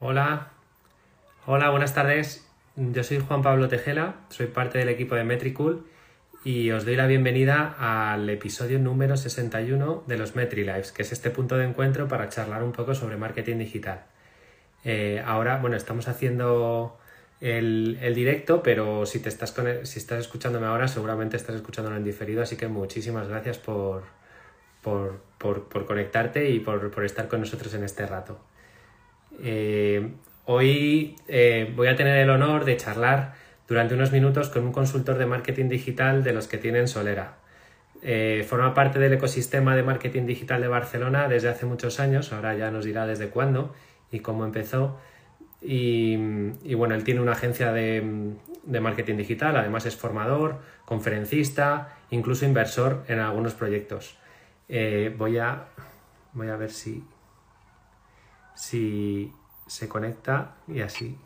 Hola, hola, buenas tardes. Yo soy Juan Pablo Tejela, soy parte del equipo de Metricool y os doy la bienvenida al episodio número 61 de los MetriLives, que es este punto de encuentro para charlar un poco sobre marketing digital. Eh, ahora, bueno, estamos haciendo el, directo, pero si, te estás, si estás escuchándome ahora, seguramente estás escuchándolo en diferido, así que muchísimas gracias por, por, conectarte y por, por estar con nosotros en este rato. Eh, hoy eh, voy a tener el honor de charlar durante unos minutos con un consultor de marketing digital de los que tienen Solera. Eh, forma parte del ecosistema de marketing digital de Barcelona desde hace muchos años, ahora ya nos dirá desde cuándo y cómo empezó. Y, bueno, él tiene una agencia de, marketing digital, además es formador, conferencista, incluso inversor en algunos proyectos. voy, a, voy a ver si, si se conecta y así.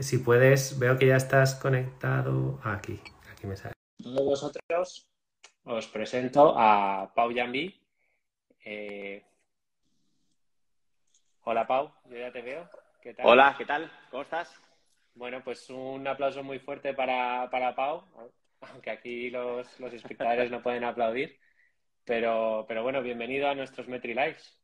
Si puedes, veo que ya estás conectado aquí. Aquí me sale. Todos vosotros os presento a Pau Yambi. Eh, hola Pau, yo ya te veo. Hola, ¿qué tal? ¿Cómo estás? Bueno, pues un aplauso muy fuerte para, para Pau, aunque aquí los, los espectadores no pueden aplaudir. Pero, pero bueno, bienvenido a nuestros Metri Lives.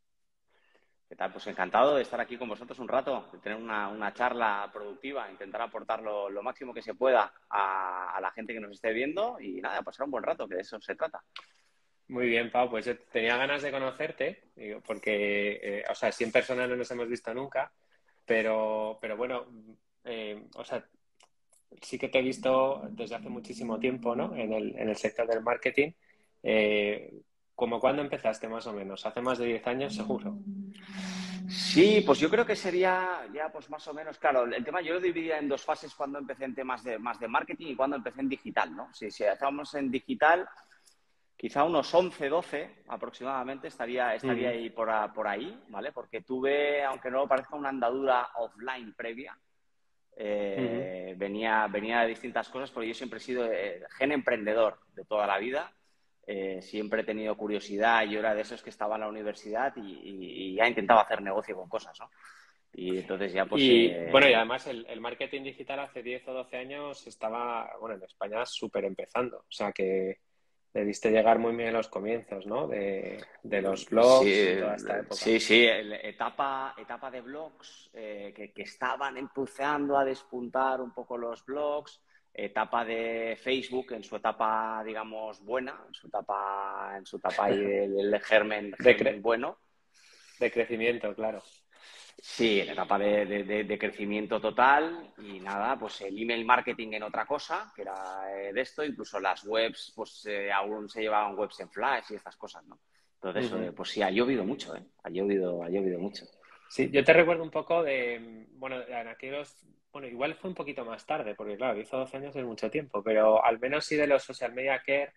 ¿Qué tal? Pues encantado de estar aquí con vosotros un rato, de tener una, charla productiva, intentar aportar lo, máximo que se pueda a, la gente que nos esté viendo y nada, pasar un buen rato, que de eso se trata. Muy bien, Pau, pues tenía ganas de conocerte, porque, eh, o sea, si en persona no nos hemos visto nunca, pero, pero bueno, eh, o sea, sí que te he visto desde hace muchísimo tiempo, ¿no? En el, en el sector del marketing. Eh, ¿Cómo cuándo empezaste más o menos? ¿Hace más de 10 años seguro? Sí, pues yo creo que sería ya pues más o menos, claro, el tema yo lo dividía en dos fases cuando empecé en temas de más de marketing y cuando empecé en digital, ¿no? Si, si estábamos en digital, quizá unos 11, 12 aproximadamente estaría, estaría ahí por, por, ahí, ¿vale? Porque tuve, aunque no parezca una andadura offline previa, eh, venía, venía de distintas cosas, porque yo siempre he sido eh, gen emprendedor de toda la vida eh, siempre he tenido curiosidad. Yo era de esos que estaba en la universidad y, ya intentaba hacer negocio con cosas, ¿no? Y entonces ya pues... Eh, bueno, y además el, marketing digital hace 10 o 12 años estaba, bueno, en España súper empezando. O sea que debiste llegar muy bien a los comienzos, ¿no? De, los blogs sí, y toda esta época. Sí, sí, etapa, etapa de blogs eh, que, que, estaban empezando a despuntar un poco los blogs etapa de Facebook en su etapa, digamos, buena, en su etapa, en su etapa ahí del, germen, de bueno. De crecimiento, claro. Sí, en etapa de, crecimiento total y nada, pues el email marketing en otra cosa, que era eh, de esto, incluso las webs, pues eh, aún se llevaban webs en flash y estas cosas, ¿no? Entonces, eh, pues sí, ha llovido mucho, ¿eh? Ha llovido, ha llovido mucho. Sí, yo te recuerdo un poco de, bueno, en aquellos bueno, igual fue un poquito más tarde, porque claro, hizo 12 años es mucho tiempo, pero al menos sí de los social media care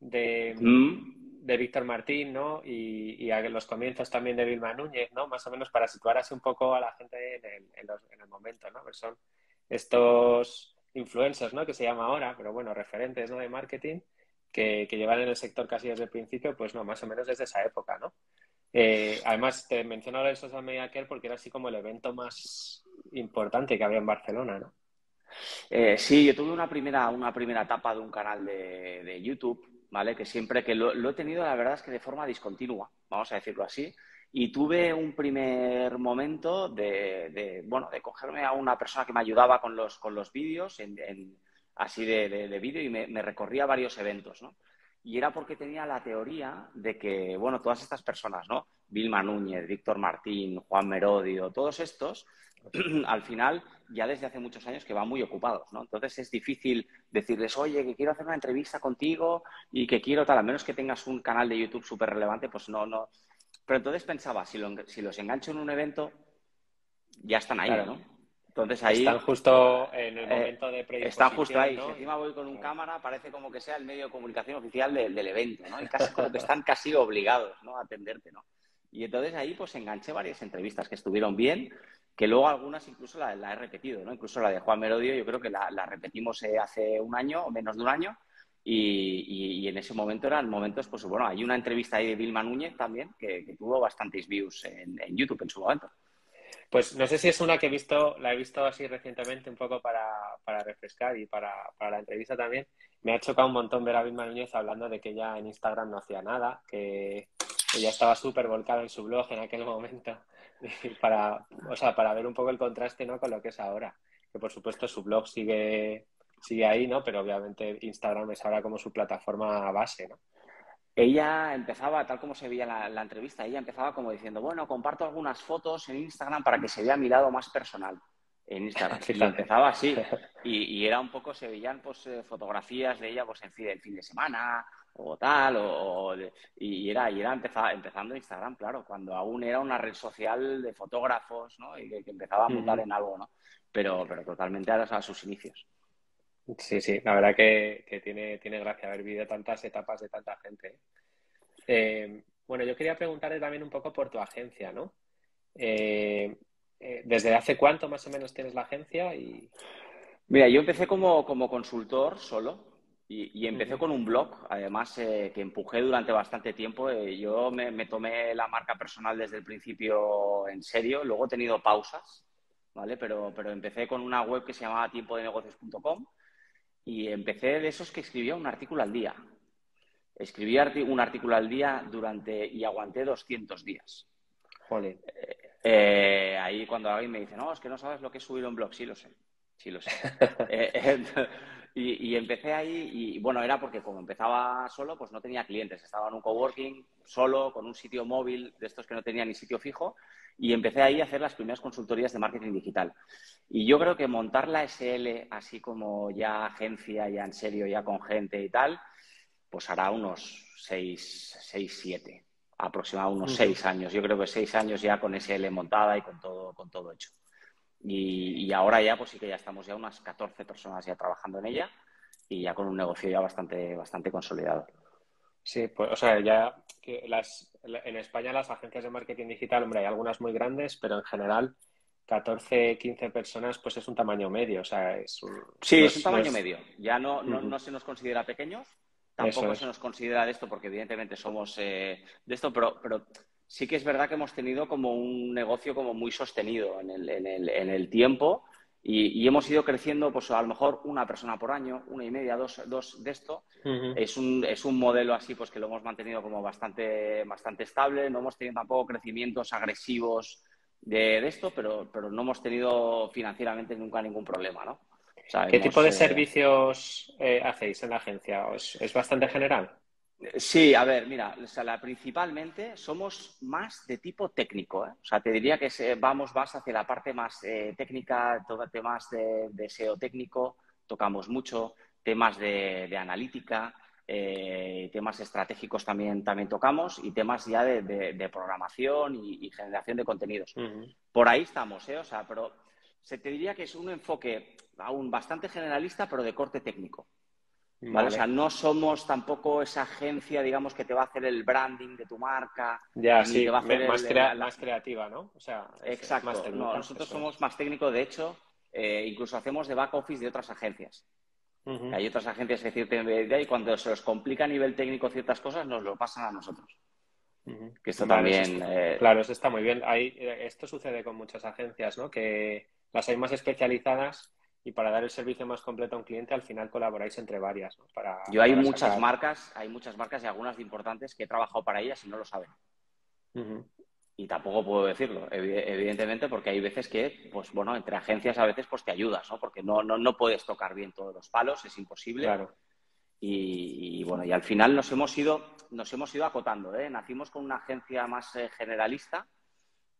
de, mm. de Víctor Martín, ¿no? Y, y, a los comienzos también de Vilma Núñez, ¿no? Más o menos para situar así un poco a la gente en el, en el momento, ¿no? Pues son estos influencers, ¿no? Que se llama ahora, pero bueno, referentes, ¿no? De marketing que, que llevan en el sector casi desde el principio, pues no, más o menos desde esa época, ¿no? Eh, además, te menciono el Social Media Care porque era así como el evento más importante que había en Barcelona, ¿no? Eh, sí, yo tuve una primera, una primera etapa de un canal de, YouTube, ¿vale? Que siempre que lo, he tenido, la verdad es que de forma discontinua, vamos a decirlo así. Y tuve un primer momento de, bueno, de cogerme a una persona que me ayudaba con los, con los vídeos, en, así de, de vídeo, y me, me, recorría varios eventos, ¿no? Y era porque tenía la teoría de que, bueno, todas estas personas, ¿no? Vilma Núñez, Víctor Martín, Juan Merodio, todos estos, al final, ya desde hace muchos años que van muy ocupados, ¿no? Entonces es difícil decirles, oye, que quiero hacer una entrevista contigo y que quiero tal, a menos que tengas un canal de YouTube súper relevante, pues no, no. Pero entonces pensaba, si, si los engancho en un evento, ya están ahí, ¿no? Entonces ahí. Están justo en el eh, momento de predisposición. Están justo ahí. Si encima voy con un cámara, parece como que sea el medio de comunicación oficial del evento, ¿no? Y casi como que están casi obligados, ¿no? A atenderte, ¿no? Y entonces ahí pues enganché varias entrevistas que estuvieron bien, que luego algunas incluso la, he repetido, ¿no? Incluso la de Juan Merodio, yo creo que la, repetimos eh, hace un año o menos de un año. Y, en ese momento eran momentos, pues bueno, hay una entrevista ahí de Vilma Núñez también que, tuvo bastantes views en, YouTube en su momento. Pues no sé si es una que he visto, la he visto así recientemente un poco para, refrescar y para, la entrevista también. Me ha chocado un montón ver a Vilma Núñez hablando de que ella en Instagram no hacía nada, que ella estaba súper volcada en su blog en aquel momento, para, o sea, para ver un poco el contraste ¿no? con lo que es ahora. Que por supuesto su blog sigue sigue ahí, ¿no? Pero obviamente Instagram es ahora como su plataforma base, ¿no? Ella empezaba, tal como se veía la, la entrevista, ella empezaba como diciendo, bueno, comparto algunas fotos en Instagram para que se vea mi lado más personal en Instagram. Y empezaba así. Y, era un poco, se veían pues eh, fotografías de ella pues en fin, el fin de semana o tal, o, y era, y era empezaba, empezando Instagram, claro, cuando aún era una red social de fotógrafos, ¿no? Y que, empezaba a montar en algo, ¿no? Pero, pero totalmente a sus inicios. Sí, sí, la verdad que, tiene, tiene gracia haber vivido tantas etapas de tanta gente. ¿eh? Eh, bueno, yo quería preguntarle también un poco por tu agencia, ¿no? Eh, ¿Desde hace cuánto más o menos tienes la agencia? Y... Mira, yo empecé como, consultor solo y, empecé con un blog, además que empujé durante bastante tiempo. yo me, me, tomé la marca personal desde el principio en serio, luego he tenido pausas, ¿vale? Pero, pero empecé con una web que se llamaba tiempodenegocios.com y empecé de esos que escribía un artículo al día. Escribí un artículo al día durante y aguanté 200 días. Joder. Eh, ahí cuando alguien me dice, no, es que no sabes lo que es subir un blog, sí lo sé, sí lo sé. Eh, y, empecé ahí y bueno, era porque como empezaba solo, pues no tenía clientes, estaba en un coworking solo, con un sitio móvil de estos que no tenía ni sitio fijo y empecé ahí a hacer las primeras consultorías de marketing digital. Y yo creo que montar la SL así como ya agencia, ya en serio, ya con gente y tal, pues hará unos seis, seis siete, aproximadamente unos seis años. Yo creo que seis años ya con SL montada y con todo, con todo hecho. Y, ahora ya, pues sí que ya estamos ya unas 14 personas ya trabajando en ella y ya con un negocio ya bastante, bastante consolidado. Sí, pues, o sea, ya que las, en España las agencias de marketing digital, hombre, hay algunas muy grandes, pero en general 14, 15 personas, pues es un tamaño medio. O sea, es un, sí, es, un tamaño medio. Ya no, no, se nos considera pequeños, tampoco se nos considera de esto, porque evidentemente somos eh, de esto, pero, pero sí que es verdad que hemos tenido como un negocio como muy sostenido en el, en el, en el tiempo y, hemos ido creciendo, pues a lo mejor una persona por año, una y media, dos, dos de esto. es, un, es un modelo así, pues que lo hemos mantenido como bastante, bastante estable. No hemos tenido tampoco crecimientos agresivos de, esto, pero, pero no hemos tenido financieramente nunca ningún problema, ¿no? ¿Qué tipo de eh, servicios eh, hacéis en la agencia? ¿Es, bastante general? Sí, a ver, mira, principalmente somos más de tipo técnico. ¿eh? O sea, te diría que vamos más hacia la parte más técnica, temas de, de, SEO técnico, tocamos mucho, temas de analítica, eh, temas estratégicos también, también tocamos y temas ya de, programación y, generación de contenidos. Por ahí estamos, ¿eh? O sea, pero se te diría que es un enfoque aún bastante generalista, pero de corte técnico. ¿Vale? O sea, no somos tampoco esa agencia, digamos, que te va a hacer el branding de tu marca. Ya, sí, va a hacer más, creativa, ¿no? O sea, exacto. nosotros somos más técnicos, de hecho, eh, incluso hacemos de back office de otras agencias. Hay otras agencias que cierta idea y cuando se les complica a nivel técnico ciertas cosas nos lo pasan a nosotros. Que esto también. Eh, claro, eso está muy bien. Hay, eh, esto sucede con muchas agencias, ¿no? Que las hay más especializadas y para dar el servicio más completo a un cliente al final colaboráis entre varias. ¿no? Para, Yo hay muchas marcas, hay muchas marcas y algunas de importantes que he trabajado para ellas y no lo saben y tampoco puedo decirlo, evidentemente, porque hay veces que, pues bueno, entre agencias a veces pues te ayudas, ¿no? Porque no, no, no puedes tocar bien todos los palos, es imposible. Claro. Y, bueno, y al final nos hemos ido, nos hemos ido acotando, ¿eh? Nacimos con una agencia más eh, generalista,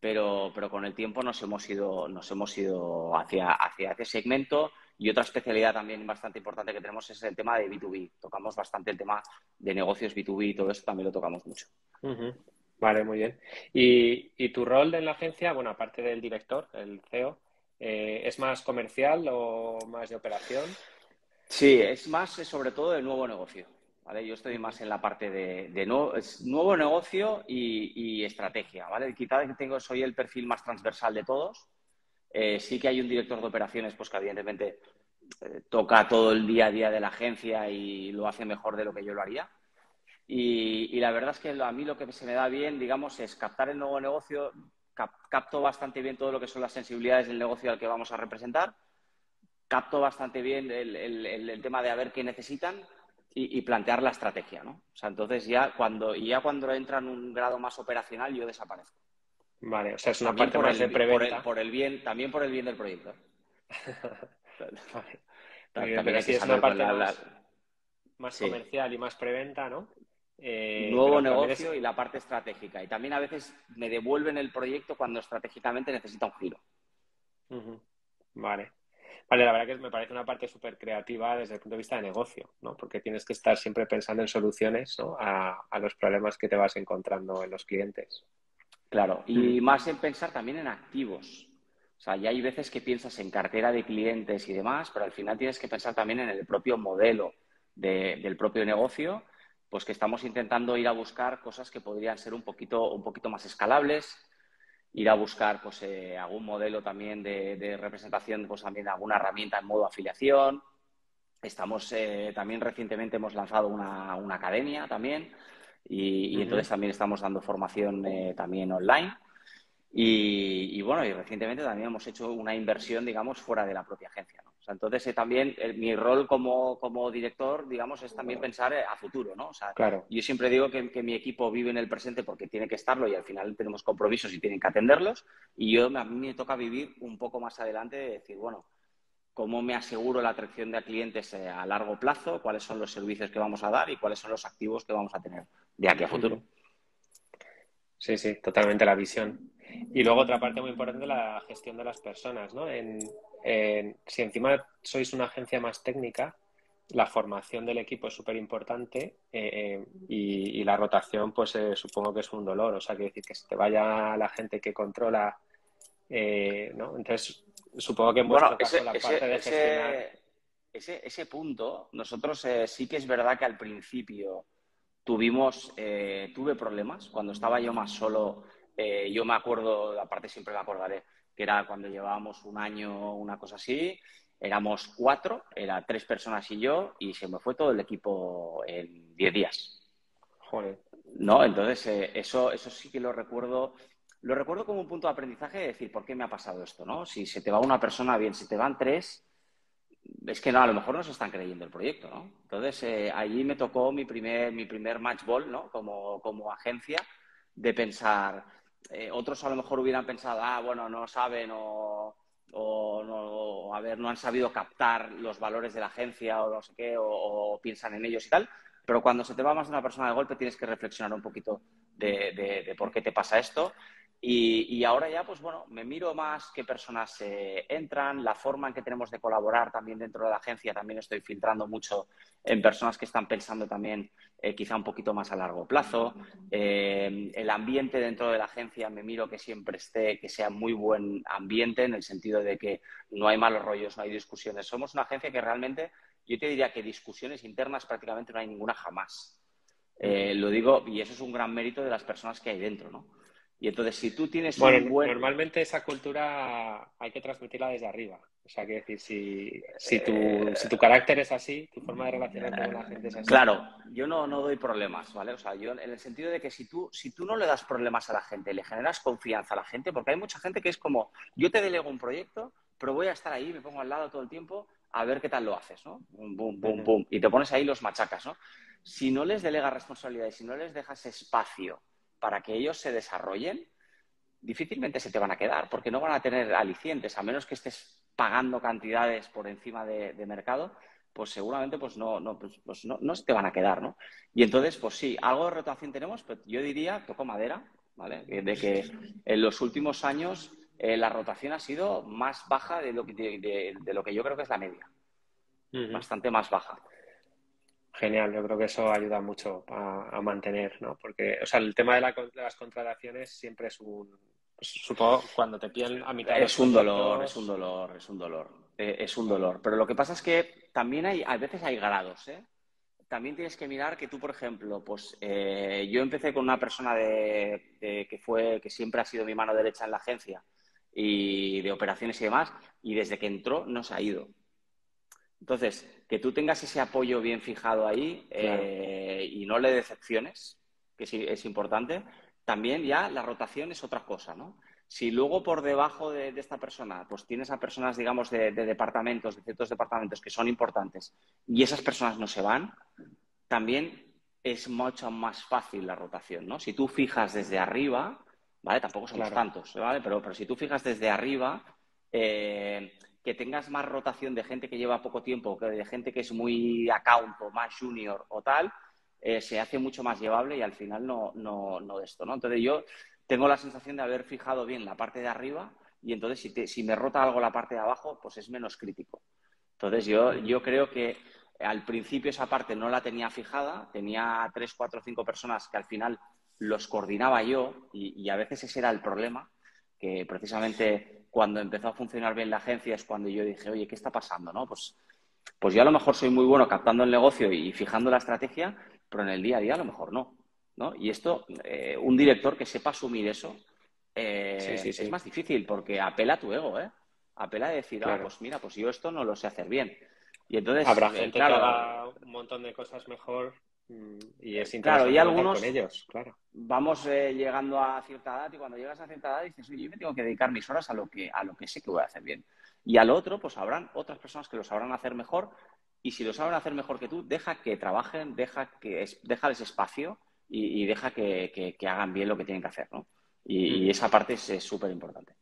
pero, pero con el tiempo nos hemos ido, nos hemos ido hacia, hacia ese segmento. Y otra especialidad también bastante importante que tenemos es el tema de B2B. Tocamos bastante el tema de negocios B2B y todo eso también lo tocamos mucho. Vale, muy bien. ¿Y, tu rol en la agencia, bueno, aparte del director, el CEO, eh, es más comercial o más de operación? Sí, es más eh, sobre todo de nuevo negocio. ¿Vale? Yo estoy más en la parte de, nuevo, negocio y, estrategia. ¿vale? Quizá tengo, soy el perfil más transversal de todos. Eh, sí que hay un director de operaciones, pues que evidentemente eh, toca todo el día a día de la agencia y lo hace mejor de lo que yo lo haría. Y, la verdad es que a mí lo que se me da bien, digamos, es captar el nuevo negocio, capto bastante bien todo lo que son las sensibilidades del negocio al que vamos a representar, capto bastante bien el, tema de a ver qué necesitan y, plantear la estrategia, ¿no? O sea, entonces ya cuando, ya cuando entra en un grado más operacional yo desaparezco. Vale, o sea, es una parte más de preventa. Por el, bien, también por el bien del proyecto. También, pero sí es una parte más, comercial y más preventa, ¿no? Eh, Nuevo negocio y la parte estratégica. Y también a veces me devuelven el proyecto cuando estratégicamente necesita un giro. Vale. Vale, la verdad que me parece una parte súper creativa desde el punto de vista de negocio, ¿no? Porque tienes que estar siempre pensando en soluciones a, los problemas que te vas encontrando en los clientes. Claro, y mm. más en pensar también en activos. O sea, ya hay veces que piensas en cartera de clientes y demás, pero al final tienes que pensar también en el propio modelo del propio negocio, pues que estamos intentando ir a buscar cosas que podrían ser un poquito, un poquito más escalables, ir a buscar pues eh, algún modelo también de, representación, pues también alguna herramienta en modo afiliación. Estamos eh, también recientemente hemos lanzado una, academia también y, entonces también estamos dando formación eh, también online. Y, bueno, y recientemente también hemos hecho una inversión, digamos, fuera de la propia agencia. ¿no? Sea, entonces eh, también eh, mi rol como, como, director, digamos, es también pensar eh, a futuro, ¿no? O sea, claro. yo siempre digo que, que, mi equipo vive en el presente porque tiene que estarlo y al final tenemos compromisos y tienen que atenderlos. Y yo a mí me toca vivir un poco más adelante de decir, bueno, cómo me aseguro la atracción de clientes a largo plazo, cuáles son los servicios que vamos a dar y cuáles son los activos que vamos a tener de aquí a futuro. Sí, sí, totalmente la visión. Y luego otra parte muy importante, la gestión de las personas, ¿no? En, si encima sois una agencia más técnica, la formación del equipo es súper importante eh, eh, y, la rotación, pues eh, supongo que es un dolor. O sea, quiere decir que se te vaya la gente que controla, ¿no? Entonces, supongo que en vuestro caso la parte de gestionar... Ese, ese punto, nosotros sí que es verdad que al principio tuvimos, tuve problemas. Cuando estaba yo más solo eh, yo me acuerdo, aparte siempre me acordaré, que era cuando llevábamos un año, una cosa así, éramos cuatro, era tres personas y yo, y se me fue todo el equipo en diez días. Joder. ¿No? Entonces, eh, eso, eso sí que lo recuerdo. Lo recuerdo como un punto de aprendizaje de decir, ¿por qué me ha pasado esto? ¿no? Si se te va una persona bien, si te van tres, es que no, a lo mejor no se están creyendo el proyecto, ¿no? Entonces, eh, allí me tocó mi primer, mi primer match ball, ¿no? Como, como agencia, de pensar, eh, otros a lo mejor hubieran pensado, ah, bueno, no saben o, no, a ver, no han sabido captar los valores de la agencia o no sé qué, o, piensan en ellos y tal. Pero cuando se te va más de una persona de golpe tienes que reflexionar un poquito de por qué te pasa esto y, ahora ya, pues bueno, me miro más qué personas eh, entran, la forma en que tenemos de colaborar también dentro de la agencia, también estoy filtrando mucho en personas que están pensando también eh, quizá un poquito más a largo plazo. Eh, el ambiente dentro de la agencia, me miro que siempre esté, que sea muy buen ambiente, en el sentido de que no hay malos rollos, no hay discusiones. Somos una agencia que realmente, yo te diría que discusiones internas prácticamente no hay ninguna jamás. lo digo, y eso es un gran mérito de las personas que hay dentro, ¿no? Y entonces, si tú tienes bueno, normalmente esa cultura hay que transmitirla desde arriba. O sea, que decir, si, si, tu, eh, si tu carácter es así, tu forma de relacionarte con la gente es así. Claro, yo no, no doy problemas, ¿vale? O sea, yo en el sentido de que si tú, si tú no le das problemas a la gente, le generas confianza a la gente, porque hay mucha gente que es como, yo te delego un proyecto, pero voy a estar ahí, me pongo al lado todo el tiempo a ver qué tal lo haces, ¿no? Boom, boom, boom, boom. Y te pones ahí los machacas, ¿no? Si no les delegas responsabilidades, si no les dejas espacio para que ellos se desarrollen, difícilmente se te van a quedar, porque no van a tener alicientes, a menos que estés pagando cantidades por encima de, mercado, pues seguramente pues no, no, pues, pues no, no, se te van a quedar, ¿no? Y entonces, pues sí, algo de rotación tenemos, pero yo diría, toco madera, ¿vale? De que en los últimos años eh, la rotación ha sido más baja de lo que, de, lo que yo creo que es la media. Bastante más baja. Genial, yo creo que eso ayuda mucho a, mantener, ¿no? Porque, o sea, el tema de, las contrataciones siempre es un, pues, supongo, cuando te piden a mitad. Es un dolor, es un dolor, es un dolor, eh, es un dolor. Pero lo que pasa es que también hay, a veces hay grados, ¿eh? También tienes que mirar que tú, por ejemplo, pues eh, yo empecé con una persona de, que fue, que siempre ha sido mi mano derecha en la agencia y de operaciones y demás, y desde que entró no se ha ido. Entonces, que tú tengas ese apoyo bien fijado ahí eh, y no le decepciones, que sí, es importante, también ya la rotación es otra cosa, ¿no? Si luego por debajo de, esta persona, pues tienes a personas, digamos, de, departamentos, de ciertos departamentos que son importantes y esas personas no se van, también es mucho más fácil la rotación, ¿no? Si tú fijas desde arriba, ¿vale? Tampoco somos tantos, ¿vale? Pero, pero si tú fijas desde arriba, eh, que tengas más rotación de gente que lleva poco tiempo, que de gente que es muy account o más junior o tal, eh, se hace mucho más llevable y al final no, no, no de esto, ¿no? Entonces yo tengo la sensación de haber fijado bien la parte de arriba y entonces si, si me rota algo la parte de abajo, pues es menos crítico. Entonces yo, yo creo que al principio esa parte no la tenía fijada, tenía tres, cuatro, cinco personas que al final los coordinaba yo y a veces ese era el problema, que precisamente cuando empezó a funcionar bien la agencia es cuando yo dije, oye, ¿qué está pasando? ¿no? Pues, pues yo a lo mejor soy muy bueno captando el negocio y fijando la estrategia, pero en el día a día a lo mejor no. ¿no? Y esto, eh, un director que sepa asumir eso, eh, es más difícil porque apela a tu ego, ¿eh? Apela a decir, ah, pues mira, pues yo esto no lo sé hacer bien. Y entonces, Habrá eh, gente que haga un montón de cosas mejor y es claro, y algunos, con ellos, claro. Vamos llegando a cierta edad y cuando llegas a cierta edad dices, oye, yo me tengo que dedicar mis horas a lo que, a lo que sé que voy a hacer bien. Y al otro, pues habrán otras personas que lo sabrán hacer mejor y si lo saben hacer mejor que tú, deja que trabajen, deja que déjales espacio y, deja que, hagan bien lo que tienen que hacer, ¿no? Y, mm. esa parte es súper importante.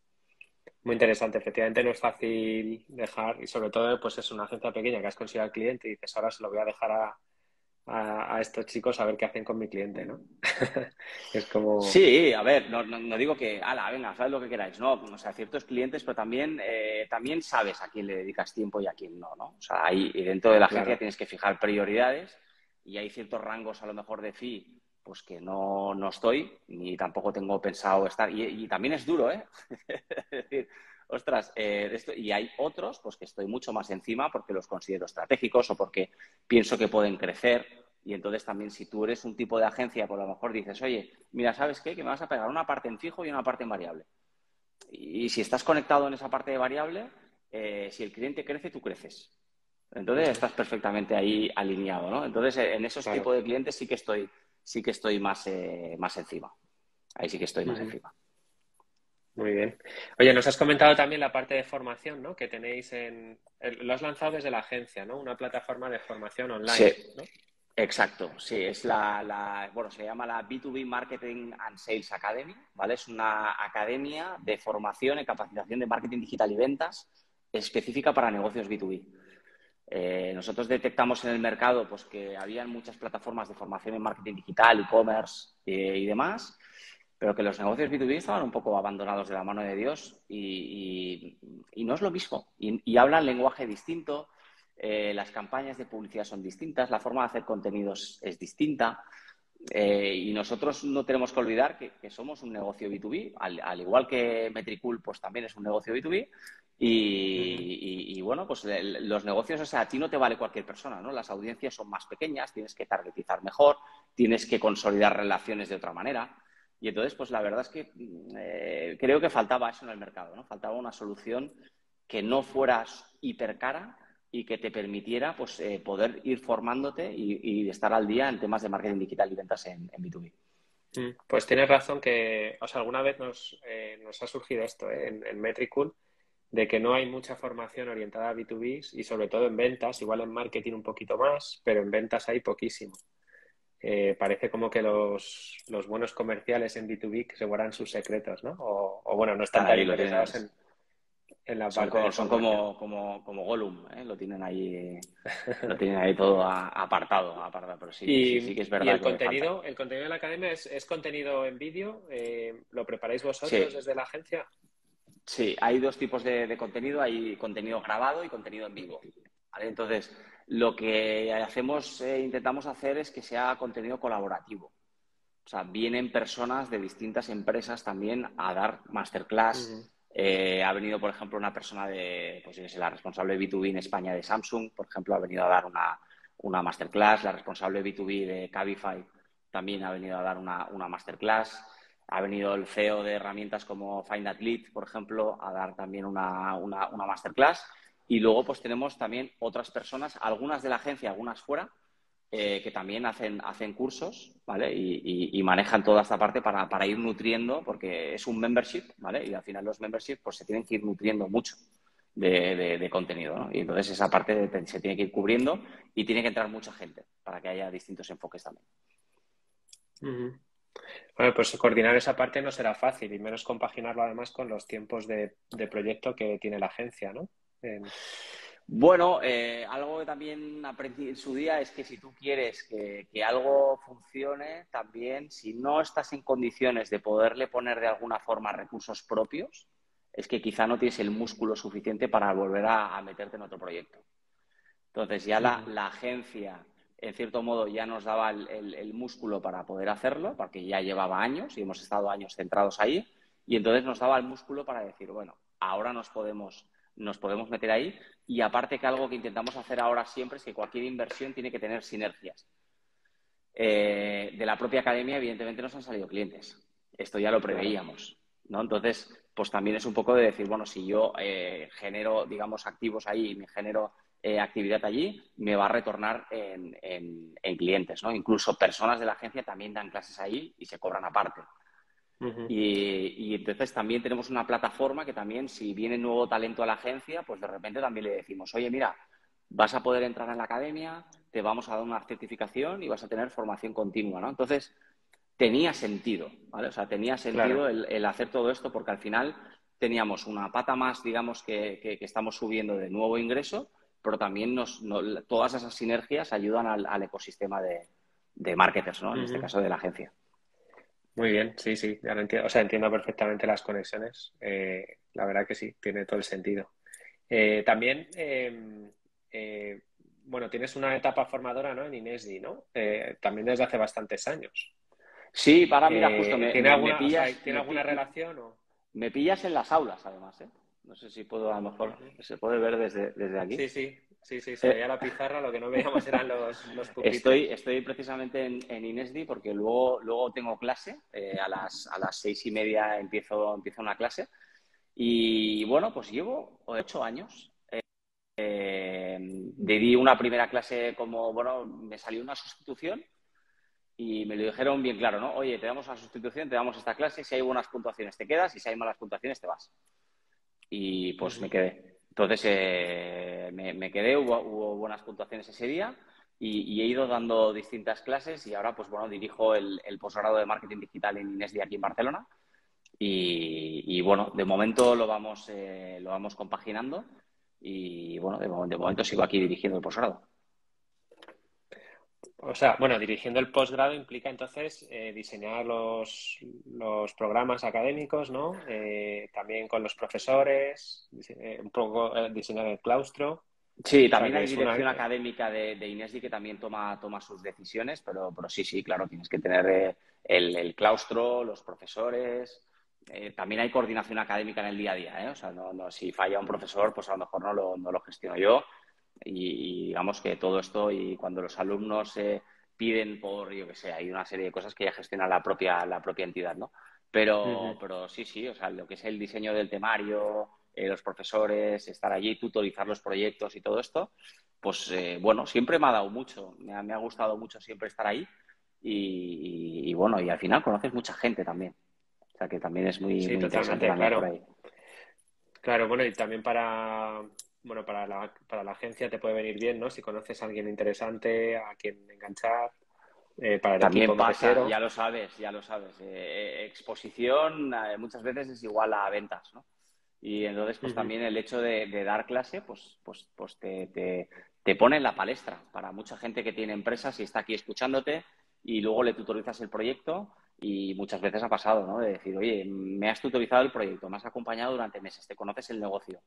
Muy interesante, efectivamente no es fácil dejar, y sobre todo, pues es una agencia pequeña que has conseguido al cliente y dices, ahora se lo voy a dejar a, a, estos chicos a ver qué hacen con mi cliente, ¿no? es como... Sí, a ver, no, digo que, ala, venga, sabes lo que queráis, no, o sea, ciertos clientes, pero también, eh, también sabes a quién le dedicas tiempo y a quién no, ¿no? O sea, ahí y dentro de la agencia tienes que fijar prioridades y hay ciertos rangos a lo mejor de fee pues que no, no estoy ni tampoco tengo pensado estar. Y, también es duro, ¿eh? es decir, ostras, eh, esto, y hay otros pues que estoy mucho más encima porque los considero estratégicos o porque pienso que pueden crecer. Y entonces también si tú eres un tipo de agencia, por pues lo mejor dices, oye, mira, ¿sabes qué? Que me vas a pegar una parte en fijo y una parte en variable. Y, si estás conectado en esa parte de variable, eh, si el cliente crece, tú creces. Entonces estás perfectamente ahí alineado, ¿no? Entonces en esos tipos de clientes sí que estoy, sí que estoy más, eh, más encima. Ahí sí que estoy más encima. Muy bien. Oye, nos has comentado también la parte de formación, ¿no? Que tenéis en... Lo has lanzado desde la agencia, ¿no? Una plataforma de formación online. Sí. Exacto, sí, es la, bueno, se llama la B2B Marketing and Sales Academy, ¿vale? Es una academia de formación y capacitación de marketing digital y ventas específica para negocios B2B. Eh, nosotros detectamos en el mercado pues, que había muchas plataformas de formación en marketing digital, e-commerce eh, y demás, pero que los negocios B2B estaban un poco abandonados de la mano de Dios y, no es lo mismo. Y, hablan lenguaje distinto, eh, las campañas de publicidad son distintas, la forma de hacer contenidos es distinta. Eh, y nosotros no tenemos que olvidar que, somos un negocio B2B, al, igual que Metricool, pues también es un negocio B2B. Y, bueno, pues los negocios, o sea, a ti no te vale cualquier persona, ¿no? Las audiencias son más pequeñas, tienes que targetizar mejor, tienes que consolidar relaciones de otra manera. Y entonces, pues la verdad es que eh, creo que faltaba eso en el mercado, ¿no? Faltaba una solución que no fuera hiper cara y que te permitiera pues, eh, poder ir formándote y, estar al día en temas de marketing digital y ventas en, B2B. Mm, pues tienes razón que, o sea, alguna vez nos, eh, nos ha surgido esto en, en Metricool, de que no hay mucha formación orientada a B2B y sobre todo en ventas, igual en marketing un poquito más, pero en ventas hay poquísimo. Eh, parece como que los, los, buenos comerciales en B2B se guardan sus secretos, ¿no? O, bueno, no están ahí interesados en, en, la son parte. son como, como, como Gollum, ¿eh? Lo tienen ahí, lo tienen ahí todo apartado, apartado, pero sí, sí, que es verdad. ¿Y el contenido, el contenido de la academia es, es contenido en vídeo? Eh, ¿Lo preparáis vosotros desde la agencia? Sí, hay dos tipos de, de, contenido, hay contenido grabado y contenido en vivo. ¿vale? Entonces, lo que hacemos, eh, intentamos hacer es que sea contenido colaborativo. O sea, vienen personas de distintas empresas también a dar masterclass. Eh, ha venido, por ejemplo, una persona de, pues es la responsable de B2B en España de Samsung, por ejemplo, ha venido a dar una, una masterclass. La responsable de B2B de Cabify también ha venido a dar una, una masterclass. Ha venido el CEO de herramientas como Find Lead, por ejemplo, a dar también una, una, una masterclass. Y luego pues tenemos también otras personas, algunas de la agencia, algunas fuera, eh, que también hacen, hacen cursos, ¿vale? Y, manejan toda esta parte para, ir nutriendo, porque es un membership, ¿vale? Y al final los memberships pues se tienen que ir nutriendo mucho de, contenido, ¿no? Y entonces esa parte se tiene que ir cubriendo y tiene que entrar mucha gente para que haya distintos enfoques también. Bueno, pues coordinar esa parte no será fácil y menos compaginarlo además con los tiempos de, proyecto que tiene la agencia, ¿no? Bueno, eh, algo que también aprendí en su día es que si tú quieres que, algo funcione, también si no estás en condiciones de poderle poner de alguna forma recursos propios, es que quizá no tienes el músculo suficiente para volver a, meterte en otro proyecto. Entonces ya la, agencia, en cierto modo, ya nos daba el, músculo para poder hacerlo, porque ya llevaba años y hemos estado años centrados ahí, y entonces nos daba el músculo para decir, bueno, ahora nos podemos nos podemos meter ahí. Y aparte que algo que intentamos hacer ahora siempre es que cualquier inversión tiene que tener sinergias. Eh, de la propia academia, evidentemente, nos han salido clientes. Esto ya lo preveíamos, ¿no? Entonces, pues también es un poco de decir, bueno, si yo eh, genero, digamos, activos ahí y me genero eh, actividad allí, me va a retornar en, en, clientes, ¿no? Incluso personas de la agencia también dan clases ahí y se cobran aparte y, entonces también tenemos una plataforma que también, si viene nuevo talento a la agencia, pues de repente también le decimos, oye, mira, vas a poder entrar en la academia, te vamos a dar una certificación y vas a tener formación continua, ¿no? Entonces, tenía sentido, ¿vale? O sea, tenía sentido el, hacer todo esto porque al final teníamos una pata más, digamos, que, estamos subiendo de nuevo ingreso, pero también nos, todas esas sinergias ayudan al, ecosistema de, de marketers, ¿no? En este caso de la agencia. Muy bien, sí, sí, ya entiendo, o sea, entiendo perfectamente las conexiones. Eh, la verdad que sí, tiene todo el sentido. Eh, también, em, eh, bueno, tienes una etapa formadora, ¿no? En Inesdi, ¿no? también desde hace bastantes años. Sí, para, mira, justo me, ¿Tiene alguna, ¿tiene alguna relación o...? Me pillas en las aulas, además, ¿eh? No sé si puedo, a lo mejor, se puede ver desde, desde aquí. Sí, sí, Sí, sí, se veía la pizarra, lo que no veíamos eran los, los Estoy, estoy precisamente en, en, Inesdi porque luego, luego tengo clase, eh, a, las, a las seis y media empiezo, empiezo una clase y bueno, pues llevo ocho años. Eh, eh, di una primera clase como, bueno, me salió una sustitución y me lo dijeron bien claro, ¿no? Oye, te damos una sustitución, te damos esta clase, si hay buenas puntuaciones te quedas y si hay malas puntuaciones te vas. Y pues me quedé. Entonces eh, me, quedé, hubo, buenas puntuaciones ese día y, he ido dando distintas clases y ahora pues bueno, dirijo el, posgrado de marketing digital en INESDI aquí en Barcelona y, bueno, de momento lo vamos, eh, lo vamos compaginando y bueno, de, de momento sigo aquí dirigiendo el posgrado. O sea, bueno, dirigiendo el posgrado implica entonces eh, diseñar los, los, programas académicos, ¿no? Eh, también con los profesores, eh, un poco diseñar el claustro. Sí, también hay dirección académica de, de Inésdi que también toma, toma sus decisiones, pero, pero sí, sí, claro, tienes que tener el, el claustro, los profesores. también hay coordinación académica en el día a día, ¿eh? O sea, no, no, si falla un profesor, pues a lo mejor no lo, no lo gestiono yo y, digamos que todo esto y cuando los alumnos se piden por, yo que sé, hay una serie de cosas que ya gestiona la propia, la propia entidad, ¿no? Pero, pero sí, sí, o sea, lo que es el diseño del temario, eh, los profesores, estar allí, tutorizar los proyectos y todo esto, pues eh, bueno, siempre me ha dado mucho, me ha, me ha gustado mucho siempre estar ahí y, bueno, y al final conoces mucha gente también. O sea, que también es muy, interesante claro. Claro, bueno, y también para, bueno, para la, para la agencia te puede venir bien, ¿no? Si conoces a alguien interesante, a quien enganchar. Eh, para el También pasa, ya lo sabes, ya lo sabes. Eh, eh, exposición muchas veces es igual a ventas, ¿no? Y entonces, pues también el hecho de, dar clase, pues, pues, pues te, te, te, pone en la palestra para mucha gente que tiene empresas y está aquí escuchándote y luego le tutorizas el proyecto y muchas veces ha pasado, ¿no? De decir, oye, me has tutorizado el proyecto, me has acompañado durante meses, te conoces el negocio.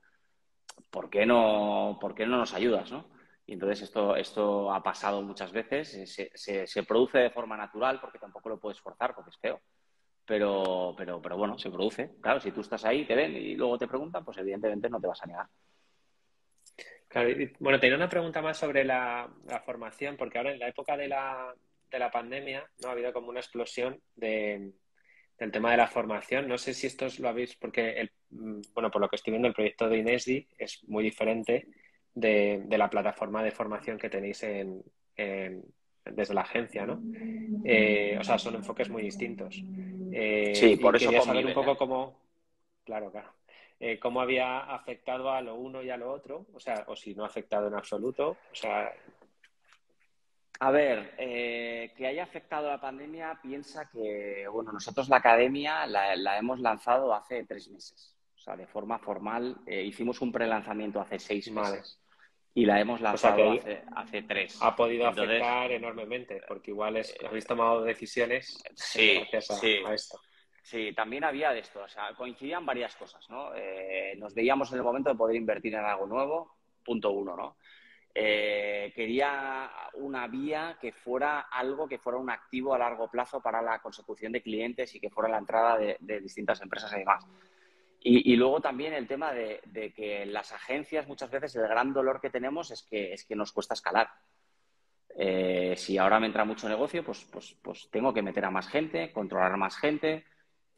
¿Por qué no, por qué no nos ayudas? ¿no? Y entonces esto, esto ha pasado muchas veces, se, se, produce de forma natural porque tampoco lo puedes forzar porque es feo. Pero, pero, pero bueno, se produce. Claro, si tú estás ahí, te ven y luego te preguntan, pues evidentemente no te vas a negar. Claro, bueno, tenía una pregunta más sobre la, formación, porque ahora en la época de la, de la pandemia no ha habido como una explosión de, del tema de la formación. No sé si esto lo habéis, porque, el, mm, bueno, por lo que estoy viendo, el proyecto de Inesdi es muy diferente de, la plataforma de formación que tenéis en, desde la agencia, ¿no? Eh, o sea, son enfoques muy distintos. Eh, sí, por eso quería saber un poco cómo, claro, claro, eh, cómo había afectado a lo uno y a lo otro, o sea, o si no ha afectado en absoluto, o sea, a ver, eh, que haya afectado la pandemia, piensa que, bueno, nosotros la academia la, hemos lanzado hace tres meses. O sea, de forma formal, eh, hicimos un prelanzamiento hace seis meses y la hemos lanzado hace, tres. Ha podido afectar enormemente, porque igual es, eh, habéis tomado decisiones sí, sí. Sí, también había de esto. O sea, coincidían varias cosas, ¿no? nos veíamos en el momento de poder invertir en algo nuevo, punto uno, ¿no? Eh, quería una vía que fuera algo que fuera un activo a largo plazo para la consecución de clientes y que fuera la entrada de, distintas empresas y demás. Y, luego también el tema de, que las agencias muchas veces el gran dolor que tenemos es que, es que nos cuesta escalar. Eh, si ahora me entra mucho negocio, pues, pues, pues, tengo que meter a más gente, controlar más gente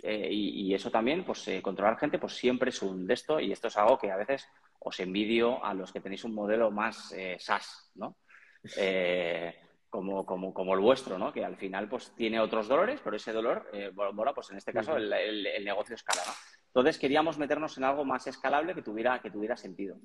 eh, y, eso también, pues controlar gente, pues siempre es un de esto y esto es algo que a veces os envidio a los que tenéis un modelo más eh, SaaS, ¿no? Eh, como, como, como, el vuestro, ¿no? Que al final pues tiene otros dolores, pero ese dolor, eh, bueno, pues en este caso el, el, negocio escala, ¿no? Entonces queríamos meternos en algo más escalable que tuviera, que tuviera sentido.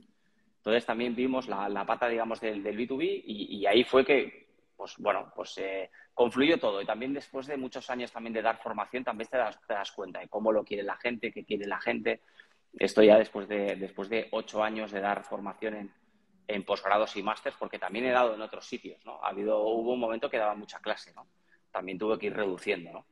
Entonces también vimos la, la pata, digamos, del, del B2B y, y, ahí fue que, pues bueno, pues eh, confluyó todo. Y también después de muchos años también de dar formación, también te das, te das cuenta de cómo lo quiere la gente, qué quiere la gente. Esto ya después de, después de ocho años de dar formación en, en posgrados y másters, porque también he dado en otros sitios, ¿no? Ha habido, hubo un momento que daba mucha clase, ¿no? También tuve que ir reduciendo, ¿no?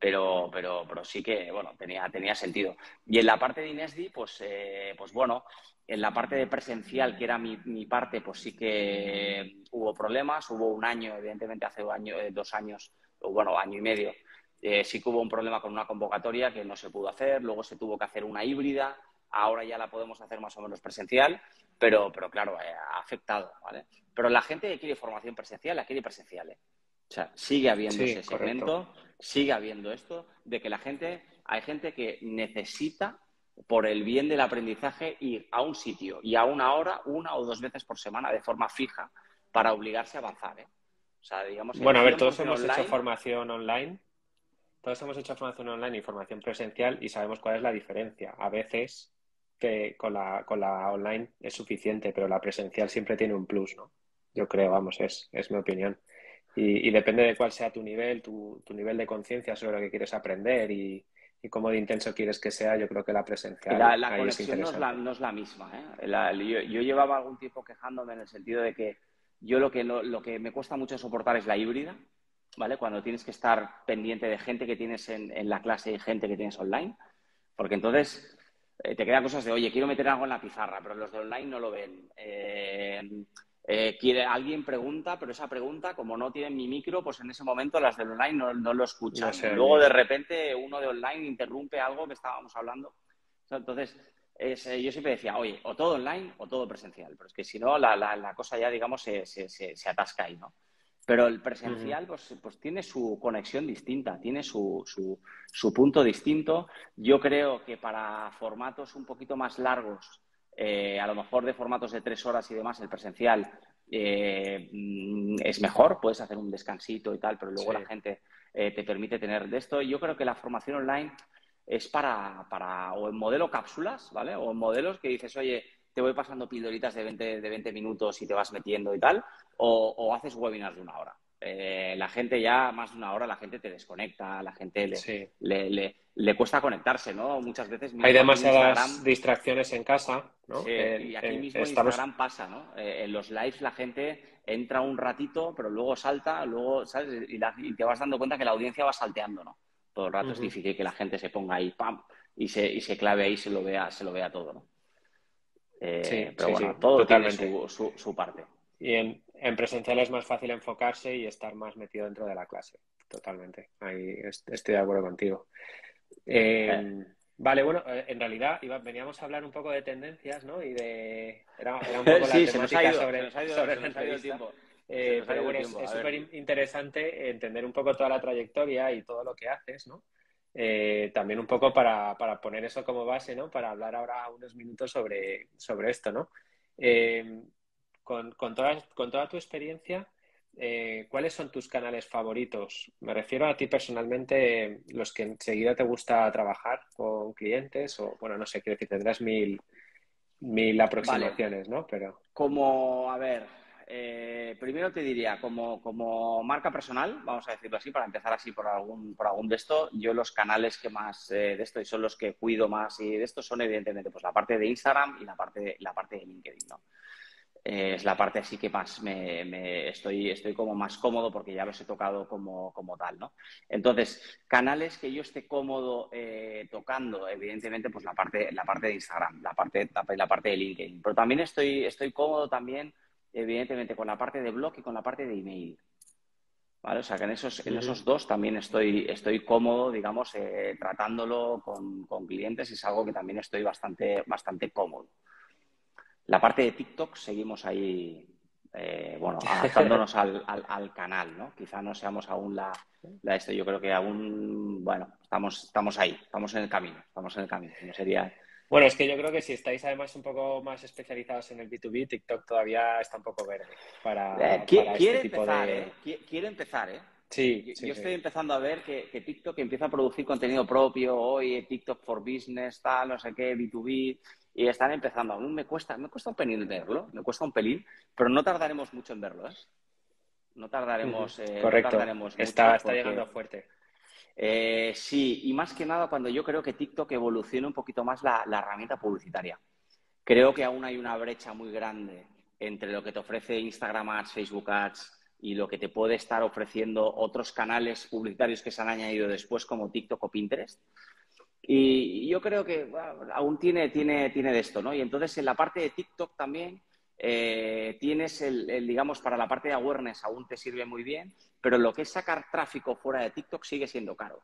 Pero, pero, pero sí que, bueno, tenía, tenía sentido. Y en la parte de Inesdi, pues, eh, pues bueno, en la parte de presencial, que era mi, mi, parte, pues sí que hubo problemas. Hubo un año, evidentemente hace año, eh, dos años, o bueno, año y medio, eh, sí que hubo un problema con una convocatoria que no se pudo hacer, luego se tuvo que hacer una híbrida, ahora ya la podemos hacer más o menos presencial, pero, pero claro, eh, ha afectado, ¿vale? Pero la gente que quiere formación presencial, la quiere presencial, ¿eh? O sea, sigue habiendo ese segmento, sigue habiendo esto, de que la gente, hay gente que necesita, por el bien del aprendizaje, ir a un sitio y a una hora, una o dos veces por semana, de forma fija, para obligarse a avanzar, ¿eh? O sea, digamos... Bueno, a ver, todos hemos hecho formación online todos hemos hecho formación online y formación presencial y sabemos cuál es la diferencia. A veces que con la, con la online es suficiente, pero la presencial siempre tiene un plus, ¿no? Yo creo, vamos, es, es mi opinión. Y, depende de cuál sea tu nivel, tu, tu nivel de conciencia sobre lo que quieres aprender y, y, cómo de intenso quieres que sea, yo creo que la presencial. La, la conexión no es la, no es la, misma. ¿eh? yo, yo, llevaba algún tiempo quejándome en el sentido de que yo lo que, lo, lo que me cuesta mucho soportar es la híbrida. ¿vale? Cuando tienes que estar pendiente de gente que tienes en, la clase y gente que tienes online, porque entonces eh, te quedan cosas de, oye, quiero meter algo en la pizarra, pero los de online no lo ven. Eh, eh, quiere, alguien pregunta, pero esa pregunta, como no tienen mi micro, pues en ese momento las del online no, lo escuchan. Luego de repente uno de online interrumpe algo que estábamos hablando. Entonces, yo siempre decía, oye, o todo online o todo presencial, pero es que si no, la, cosa ya, digamos, se, se, se atasca ahí, ¿no? Pero el presencial pues, pues, tiene su conexión distinta, tiene su, su, punto distinto. Yo creo que para formatos un poquito más largos, eh, a lo mejor de formatos de tres horas y demás, el presencial eh, es mejor, puedes hacer un descansito y tal, pero luego la gente eh, te permite tener de esto. Yo creo que la formación online es para, para, o en modelo cápsulas, ¿vale? O en modelos que dices, oye, te voy pasando pildoritas de 20, de 20 minutos y te vas metiendo y tal, o, haces webinars de una hora. Eh, la gente ya, más de una hora, la gente te desconecta, la gente le, le, cuesta conectarse, ¿no? Muchas veces... Hay demasiadas distracciones en casa, ¿no? Sí, y aquí mismo en Instagram pasa, ¿no? Eh, en los lives la gente entra un ratito, pero luego salta, luego, ¿sabes? Y, te vas dando cuenta que la audiencia va salteando, ¿no? Todo el rato es difícil que la gente se ponga ahí, ¡pam! Y se, y se clave ahí, se lo vea, se lo vea todo, ¿no? Eh, sí, pero bueno, todo tiene su, su, parte. Y en, en, presencial es más fácil enfocarse y estar más metido dentro de la clase. Totalmente. Ahí estoy de acuerdo contigo. Eh, vale, bueno, eh, en realidad veníamos a hablar un poco de tendencias, ¿no? Y de. Era, un poco la temática sobre, sobre el tiempo. pero bueno, es súper interesante entender un poco toda la trayectoria y todo lo que haces, ¿no? eh, también un poco para, poner eso como base, ¿no? Para hablar ahora unos minutos sobre, sobre esto, ¿no? Eh, con, toda, con toda tu experiencia, eh, ¿cuáles son tus canales favoritos? Me refiero a ti personalmente, los que enseguida te gusta trabajar con clientes o, bueno, no sé, quiero decir, tendrás mil, mil aproximaciones, ¿no? Pero... Como, a ver, eh, primero te diría, como, como, marca personal, vamos a decirlo así, para empezar así por algún, por algún de esto, yo los canales que más eh, de esto y son los que cuido más y de esto son evidentemente pues la parte de Instagram y la parte, la parte de LinkedIn, ¿no? Eh, es la parte así que más me, estoy, estoy como más cómodo porque ya los he tocado como, como tal, ¿no? Entonces, canales que yo esté cómodo tocando, evidentemente, pues la parte, la parte de Instagram, la parte, la, parte de LinkedIn. Pero también estoy, estoy cómodo también evidentemente con la parte de blog y con la parte de email. ¿Vale? O sea que en esos, en esos dos también estoy, estoy cómodo, digamos, eh, tratándolo con, clientes y es algo que también estoy bastante, bastante cómodo. La parte de TikTok seguimos ahí, eh, bueno, adaptándonos al, al, canal, ¿no? Quizá no seamos aún la, la esto, yo creo que aún, bueno, estamos, estamos ahí, estamos en el camino, estamos en el camino. No sería bueno, es que yo creo que si estáis además un poco más especializados en el B2B, TikTok todavía está un poco verde para, eh, quiere, este empezar, ¿eh? Quiere empezar, ¿eh? Sí, yo, estoy empezando a ver que, TikTok empieza a producir contenido propio, hoy TikTok for Business, tal, no sé qué, B2B, y están empezando. A mí me cuesta, me cuesta un pelín verlo, me cuesta un pelín, pero no tardaremos mucho en verlo, ¿eh? No tardaremos, eh, Correcto. está, está llegando fuerte. Eh, sí, y más que nada cuando yo creo que TikTok evoluciona un poquito más la, herramienta publicitaria. Creo que aún hay una brecha muy grande entre lo que te ofrece Instagram Ads, Facebook Ads y lo que te puede estar ofreciendo otros canales publicitarios que se han añadido después como TikTok o Pinterest. Y yo creo que aún tiene, tiene, tiene de esto, ¿no? Y entonces en la parte de TikTok también eh, tienes el, digamos, para la parte de awareness aún te sirve muy bien, pero lo que es sacar tráfico fuera de TikTok sigue siendo caro.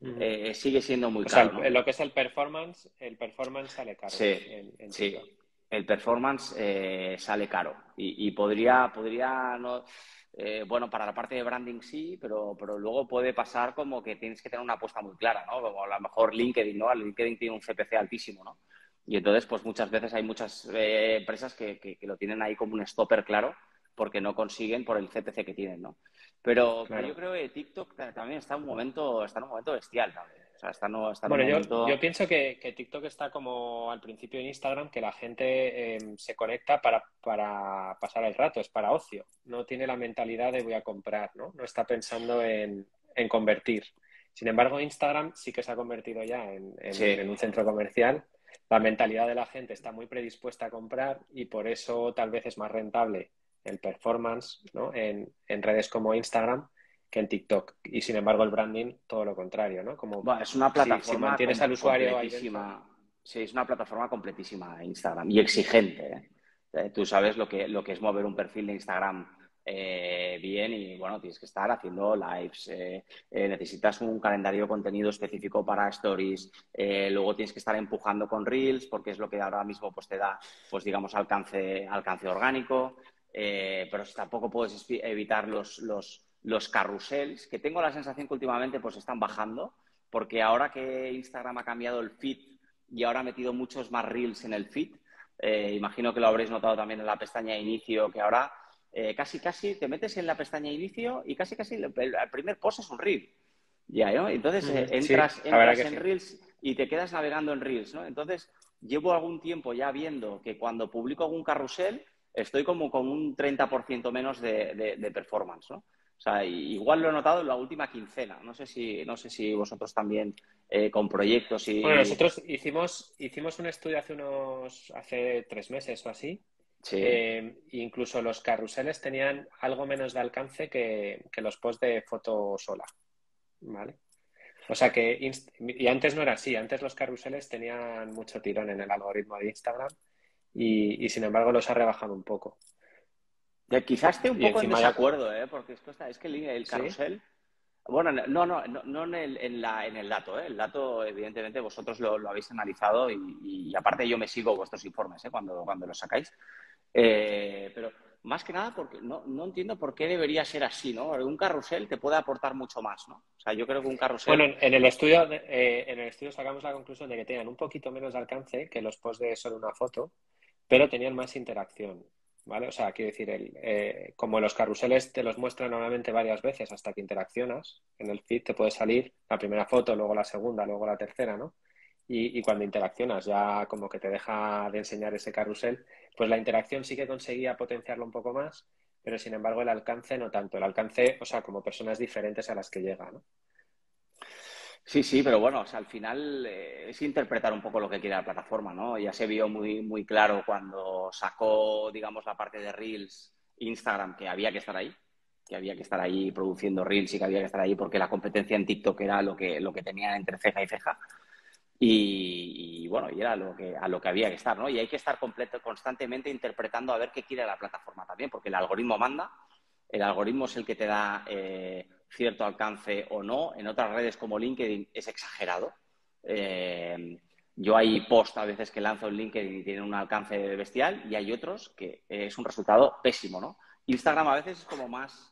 Eh, sigue siendo muy caro. Lo que es el performance, el performance sale caro. Sí, sí. El performance eh, sale caro. Y, podría, podría no, bueno, para la parte de branding sí, pero, pero luego puede pasar como que tienes que tener una apuesta muy clara, ¿no? Como a lo mejor LinkedIn, ¿no? LinkedIn tiene un CPC altísimo, ¿no? Y entonces, pues muchas veces hay muchas eh, empresas que, lo tienen ahí como un stopper claro porque no consiguen por el CPC que tienen, ¿no? Pero, yo creo que TikTok también está en un momento, está en un momento bestial también. O sea, está, no, está bueno, yo, yo, pienso que, TikTok está como al principio en Instagram, que la gente em, se conecta para, para pasar el rato, es para ocio. No tiene la mentalidad de voy a comprar, ¿no? No está pensando en, en convertir. Sin embargo, Instagram sí que se ha convertido ya en, en un centro comercial la mentalidad de la gente está muy predispuesta a comprar y por eso tal vez es más rentable el performance ¿no? en, redes como Instagram que en TikTok. Y sin embargo el branding, todo lo contrario, ¿no? Como es una plataforma si, al usuario Sí, es una plataforma completísima Instagram y exigente. ¿eh? Eh, tú sabes lo que, lo que es mover un perfil de Instagram eh, bien y bueno, tienes que estar haciendo lives, eh, eh, necesitas un calendario de contenido específico para stories, luego tienes que estar empujando con reels porque es lo que ahora mismo pues te da, pues digamos, alcance, alcance orgánico, pero tampoco puedes evitar los, los, los carrusels, que tengo la sensación que últimamente pues están bajando, porque ahora que Instagram ha cambiado el feed y ahora ha metido muchos más reels en el feed, imagino que lo habréis notado también en la pestaña de inicio, que ahora eh, casi casi te metes en la pestaña inicio y casi casi el, primer post es un reel. Ya, ¿no? Entonces eh, entras, en Reels y te quedas navegando en Reels, ¿no? Entonces llevo algún tiempo ya viendo que cuando publico algún carrusel estoy como con un 30% menos de, performance, ¿no? O sea, igual lo he notado en la última quincena. No sé si, no sé si vosotros también eh, con proyectos y... Bueno, nosotros hicimos, hicimos un estudio hace unos, hace tres meses o así, eh, incluso los carruseles tenían algo menos de alcance que, los posts de foto sola. ¿Vale? O sea que, y antes no era así, antes los carruseles tenían mucho tirón en el algoritmo de Instagram y, sin embargo los ha rebajado un poco. Quizás esté un poco en desacuerdo, ¿eh? porque es que el, carrusel. Bueno, no, no, no, en, el, en, la, en el dato. ¿eh? El dato, evidentemente, vosotros lo, habéis analizado y, aparte yo me sigo vuestros informes ¿eh? cuando, cuando los sacáis. Eh, pero más que nada porque no, no, entiendo por qué debería ser así, ¿no? Un carrusel te puede aportar mucho más, ¿no? O sea, yo creo que un carrusel... Bueno, en el estudio, eh, en el estudio sacamos la conclusión de que tenían un poquito menos de alcance que los posts de solo una foto, pero tenían más interacción, ¿vale? O sea, quiero decir, el, eh, como los carruseles te los muestran normalmente varias veces hasta que interaccionas, en el feed te puede salir la primera foto, luego la segunda, luego la tercera, ¿no? Y, y, cuando interaccionas ya como que te deja de enseñar ese carrusel, pues la interacción sí que conseguía potenciarlo un poco más, pero sin embargo el alcance no tanto. El alcance, o sea, como personas diferentes a las que llega, ¿no? Sí, sí, pero bueno, o sea, al final eh, es interpretar un poco lo que quiere la plataforma, ¿no? Ya se vio muy, muy claro cuando sacó, digamos, la parte de Reels Instagram, que había que estar ahí, que había que estar ahí produciendo Reels y que había que estar ahí porque la competencia en TikTok era lo que, lo que tenían entre ceja y ceja. Y, bueno, y era lo que, a lo que había que estar, ¿no? Y hay que estar completo, constantemente interpretando a ver qué quiere la plataforma también, porque el algoritmo manda, el algoritmo es el que te da eh, cierto alcance o no. En otras redes como LinkedIn es exagerado. Eh, yo hay post a veces que lanzo en LinkedIn y tienen un alcance bestial y hay otros que es un resultado pésimo, ¿no? Instagram a veces es como más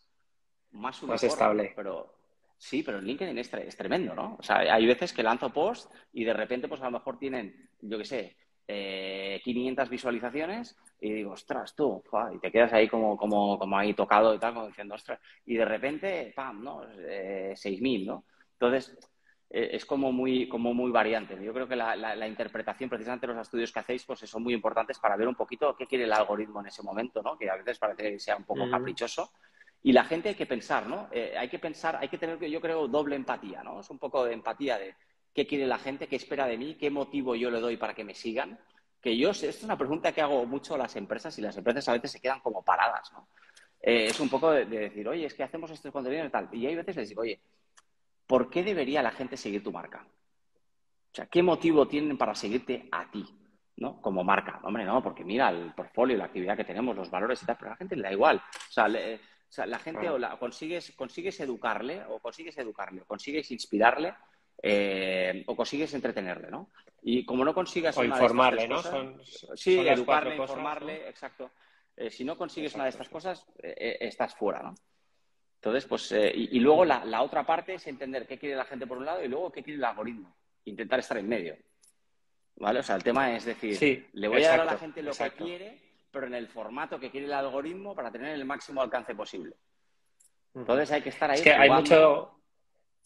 más, más estable, pero Sí, pero en LinkedIn es, tremendo, ¿no? O sea, hay veces que lanzo post y de repente, pues a lo mejor tienen, yo qué sé, 500 eh, visualizaciones y digo, ostras, tú, y te quedas ahí como, como, como ahí tocado y tal, como diciendo, ostras, y de repente, pam, ¿no? Eh, 6.000, ¿no? Entonces, eh, es como muy, como muy variante. Yo creo que la, la, interpretación, precisamente los estudios que hacéis, pues son muy importantes para ver un poquito qué quiere el algoritmo en ese momento, ¿no? Que a veces parece que sea un poco caprichoso y la gente hay que pensar, ¿no? Eh, hay que pensar, hay que tener, yo creo, doble empatía, ¿no? Es un poco de empatía de qué quiere la gente, qué espera de mí, qué motivo yo le doy para que me sigan. Que yo, esto es una pregunta que hago mucho a las empresas y las empresas a veces se quedan como paradas, ¿no? Eh, es un poco de, decir, oye, es que hacemos este contenido y tal. Y hay veces les digo, oye, ¿por qué debería la gente seguir tu marca? O sea, ¿qué motivo tienen para seguirte a ti? ¿no? Como marca. Hombre, no, porque mira el portfolio, la actividad que tenemos, los valores y tal, pero a la gente le da igual. O sea, le, o sea, la gente o la, consigues, consigues educarle, o consigues educarle, o consigues inspirarle, eh, o consigues entretenerle, ¿no? Y como no consigas... O informarle, ¿no? sí, educarle, informarle, exacto. Eh, si no consigues una de estas cosas, eh, estás fuera, ¿no? Entonces, pues, y, luego la, otra parte es entender qué quiere la gente por un lado y luego qué quiere el algoritmo. Intentar estar en medio. ¿Vale? O sea, el tema es decir, le voy a dar a la gente lo que quiere pero en el formato que quiere el algoritmo para tener el máximo alcance posible. Entonces hay que estar ahí. Es que hay mucho,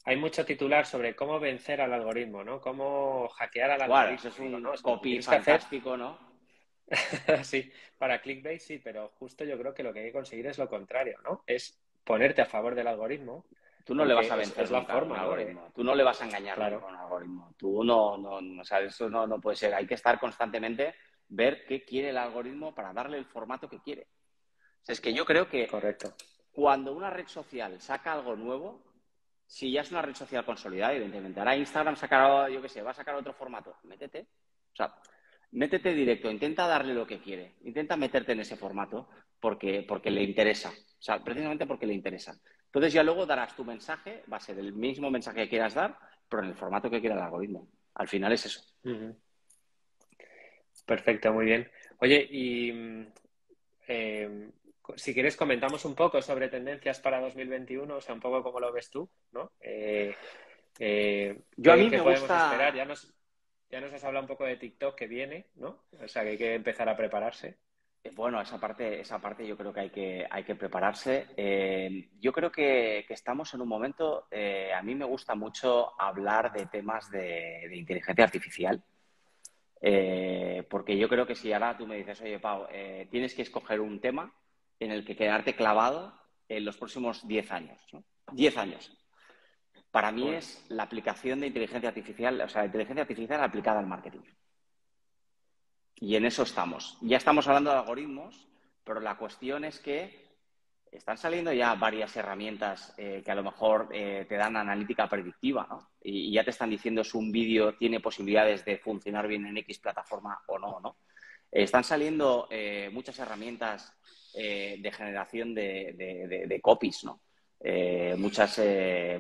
hay mucho titular sobre cómo vencer al algoritmo, ¿no? Cómo hackear al algoritmo. Eso es un copy fantástico, ¿no? sí, para clickbait sí, pero justo yo creo que lo que hay que conseguir es lo contrario, ¿no? Es ponerte a favor del algoritmo. Tú no le vas a vencer es, la forma, algoritmo. Tú no le vas a engañar con el algoritmo. Tú no, no, no, o sea, eso no, no puede ser. Hay que estar constantemente ver qué quiere el algoritmo para darle el formato que quiere. es que yo creo que Correcto. cuando una red social saca algo nuevo, si ya es una red social consolidada, evidentemente, ahora Instagram sacará, yo qué sé, va a sacar otro formato, métete. O sea, métete directo, intenta darle lo que quiere, intenta meterte en ese formato porque, porque le interesa, o sea, precisamente porque le interesa. Entonces ya luego darás tu mensaje, va a ser el mismo mensaje que quieras dar, pero en el formato que quiera el algoritmo. Al final es eso. Perfecto, muy bien. Oye, y mm, em, si quieres comentamos un poco sobre tendencias para 2021, o sea, un poco cómo lo ves tú, ¿no? Eh, eh, Yo a mí me gusta... esperar? Ya nos, ya nos has hablado un poco de TikTok que viene, ¿no? O sea, que hay que empezar a prepararse. Eh, bueno, esa parte, esa parte yo creo que hay que, hay que prepararse. yo creo que, estamos en un momento, a mí me gusta mucho hablar de temas de inteligencia artificial. Eh, porque yo creo que si ahora tú me dices, oye, Pau, eh, tienes que escoger un tema en el que quedarte clavado en los próximos 10 años. ¿no? 10 años. Para mí es la aplicación de inteligencia artificial, o sea, la inteligencia artificial aplicada al marketing. Y en eso estamos. Ya estamos hablando de algoritmos, pero la cuestión es que están saliendo ya varias herramientas eh, que a lo mejor eh, te dan analítica predictiva, ¿no? Y, ya te están diciendo si un vídeo tiene posibilidades de funcionar bien en X plataforma o no, ¿no? están saliendo eh, muchas herramientas de generación de, copies, ¿no? muchas,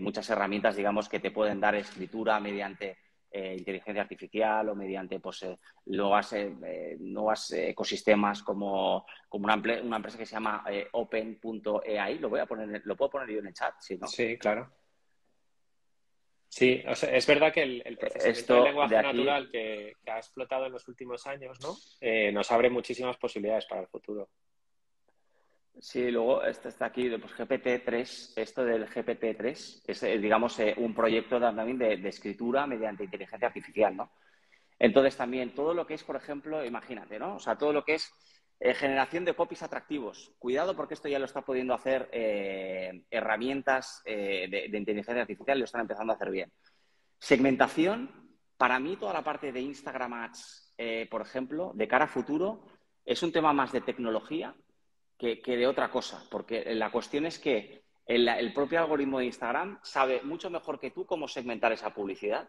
muchas herramientas, digamos, que te pueden dar escritura mediante eh, inteligencia artificial o mediante pues, eh, nuevas, eh, nuevos ecosistemas como, como una, una, empresa que se llama open.ai. Lo voy a poner, lo puedo poner yo en el chat, ¿sí? ¿no? Sí, claro. Sí, es verdad que el, procesamiento de lenguaje natural que, ha explotado en los últimos años ¿no? nos abre muchísimas posibilidades para el futuro. Sí, luego este está aquí, pues GPT-3, esto del GPT-3 es, eh, digamos, eh, un proyecto también de, escritura mediante inteligencia artificial, ¿no? Entonces también todo lo que es, por ejemplo, imagínate, ¿no? O sea, todo lo que es eh, generación de copies atractivos. Cuidado porque esto ya lo está pudiendo hacer herramientas de, de, inteligencia artificial y lo están empezando a hacer bien. Segmentación, para mí toda la parte de Instagram Ads, por ejemplo, de cara a futuro, es un tema más de tecnología que, de otra cosa, porque la cuestión es que el, propio algoritmo de Instagram sabe mucho mejor que tú cómo segmentar esa publicidad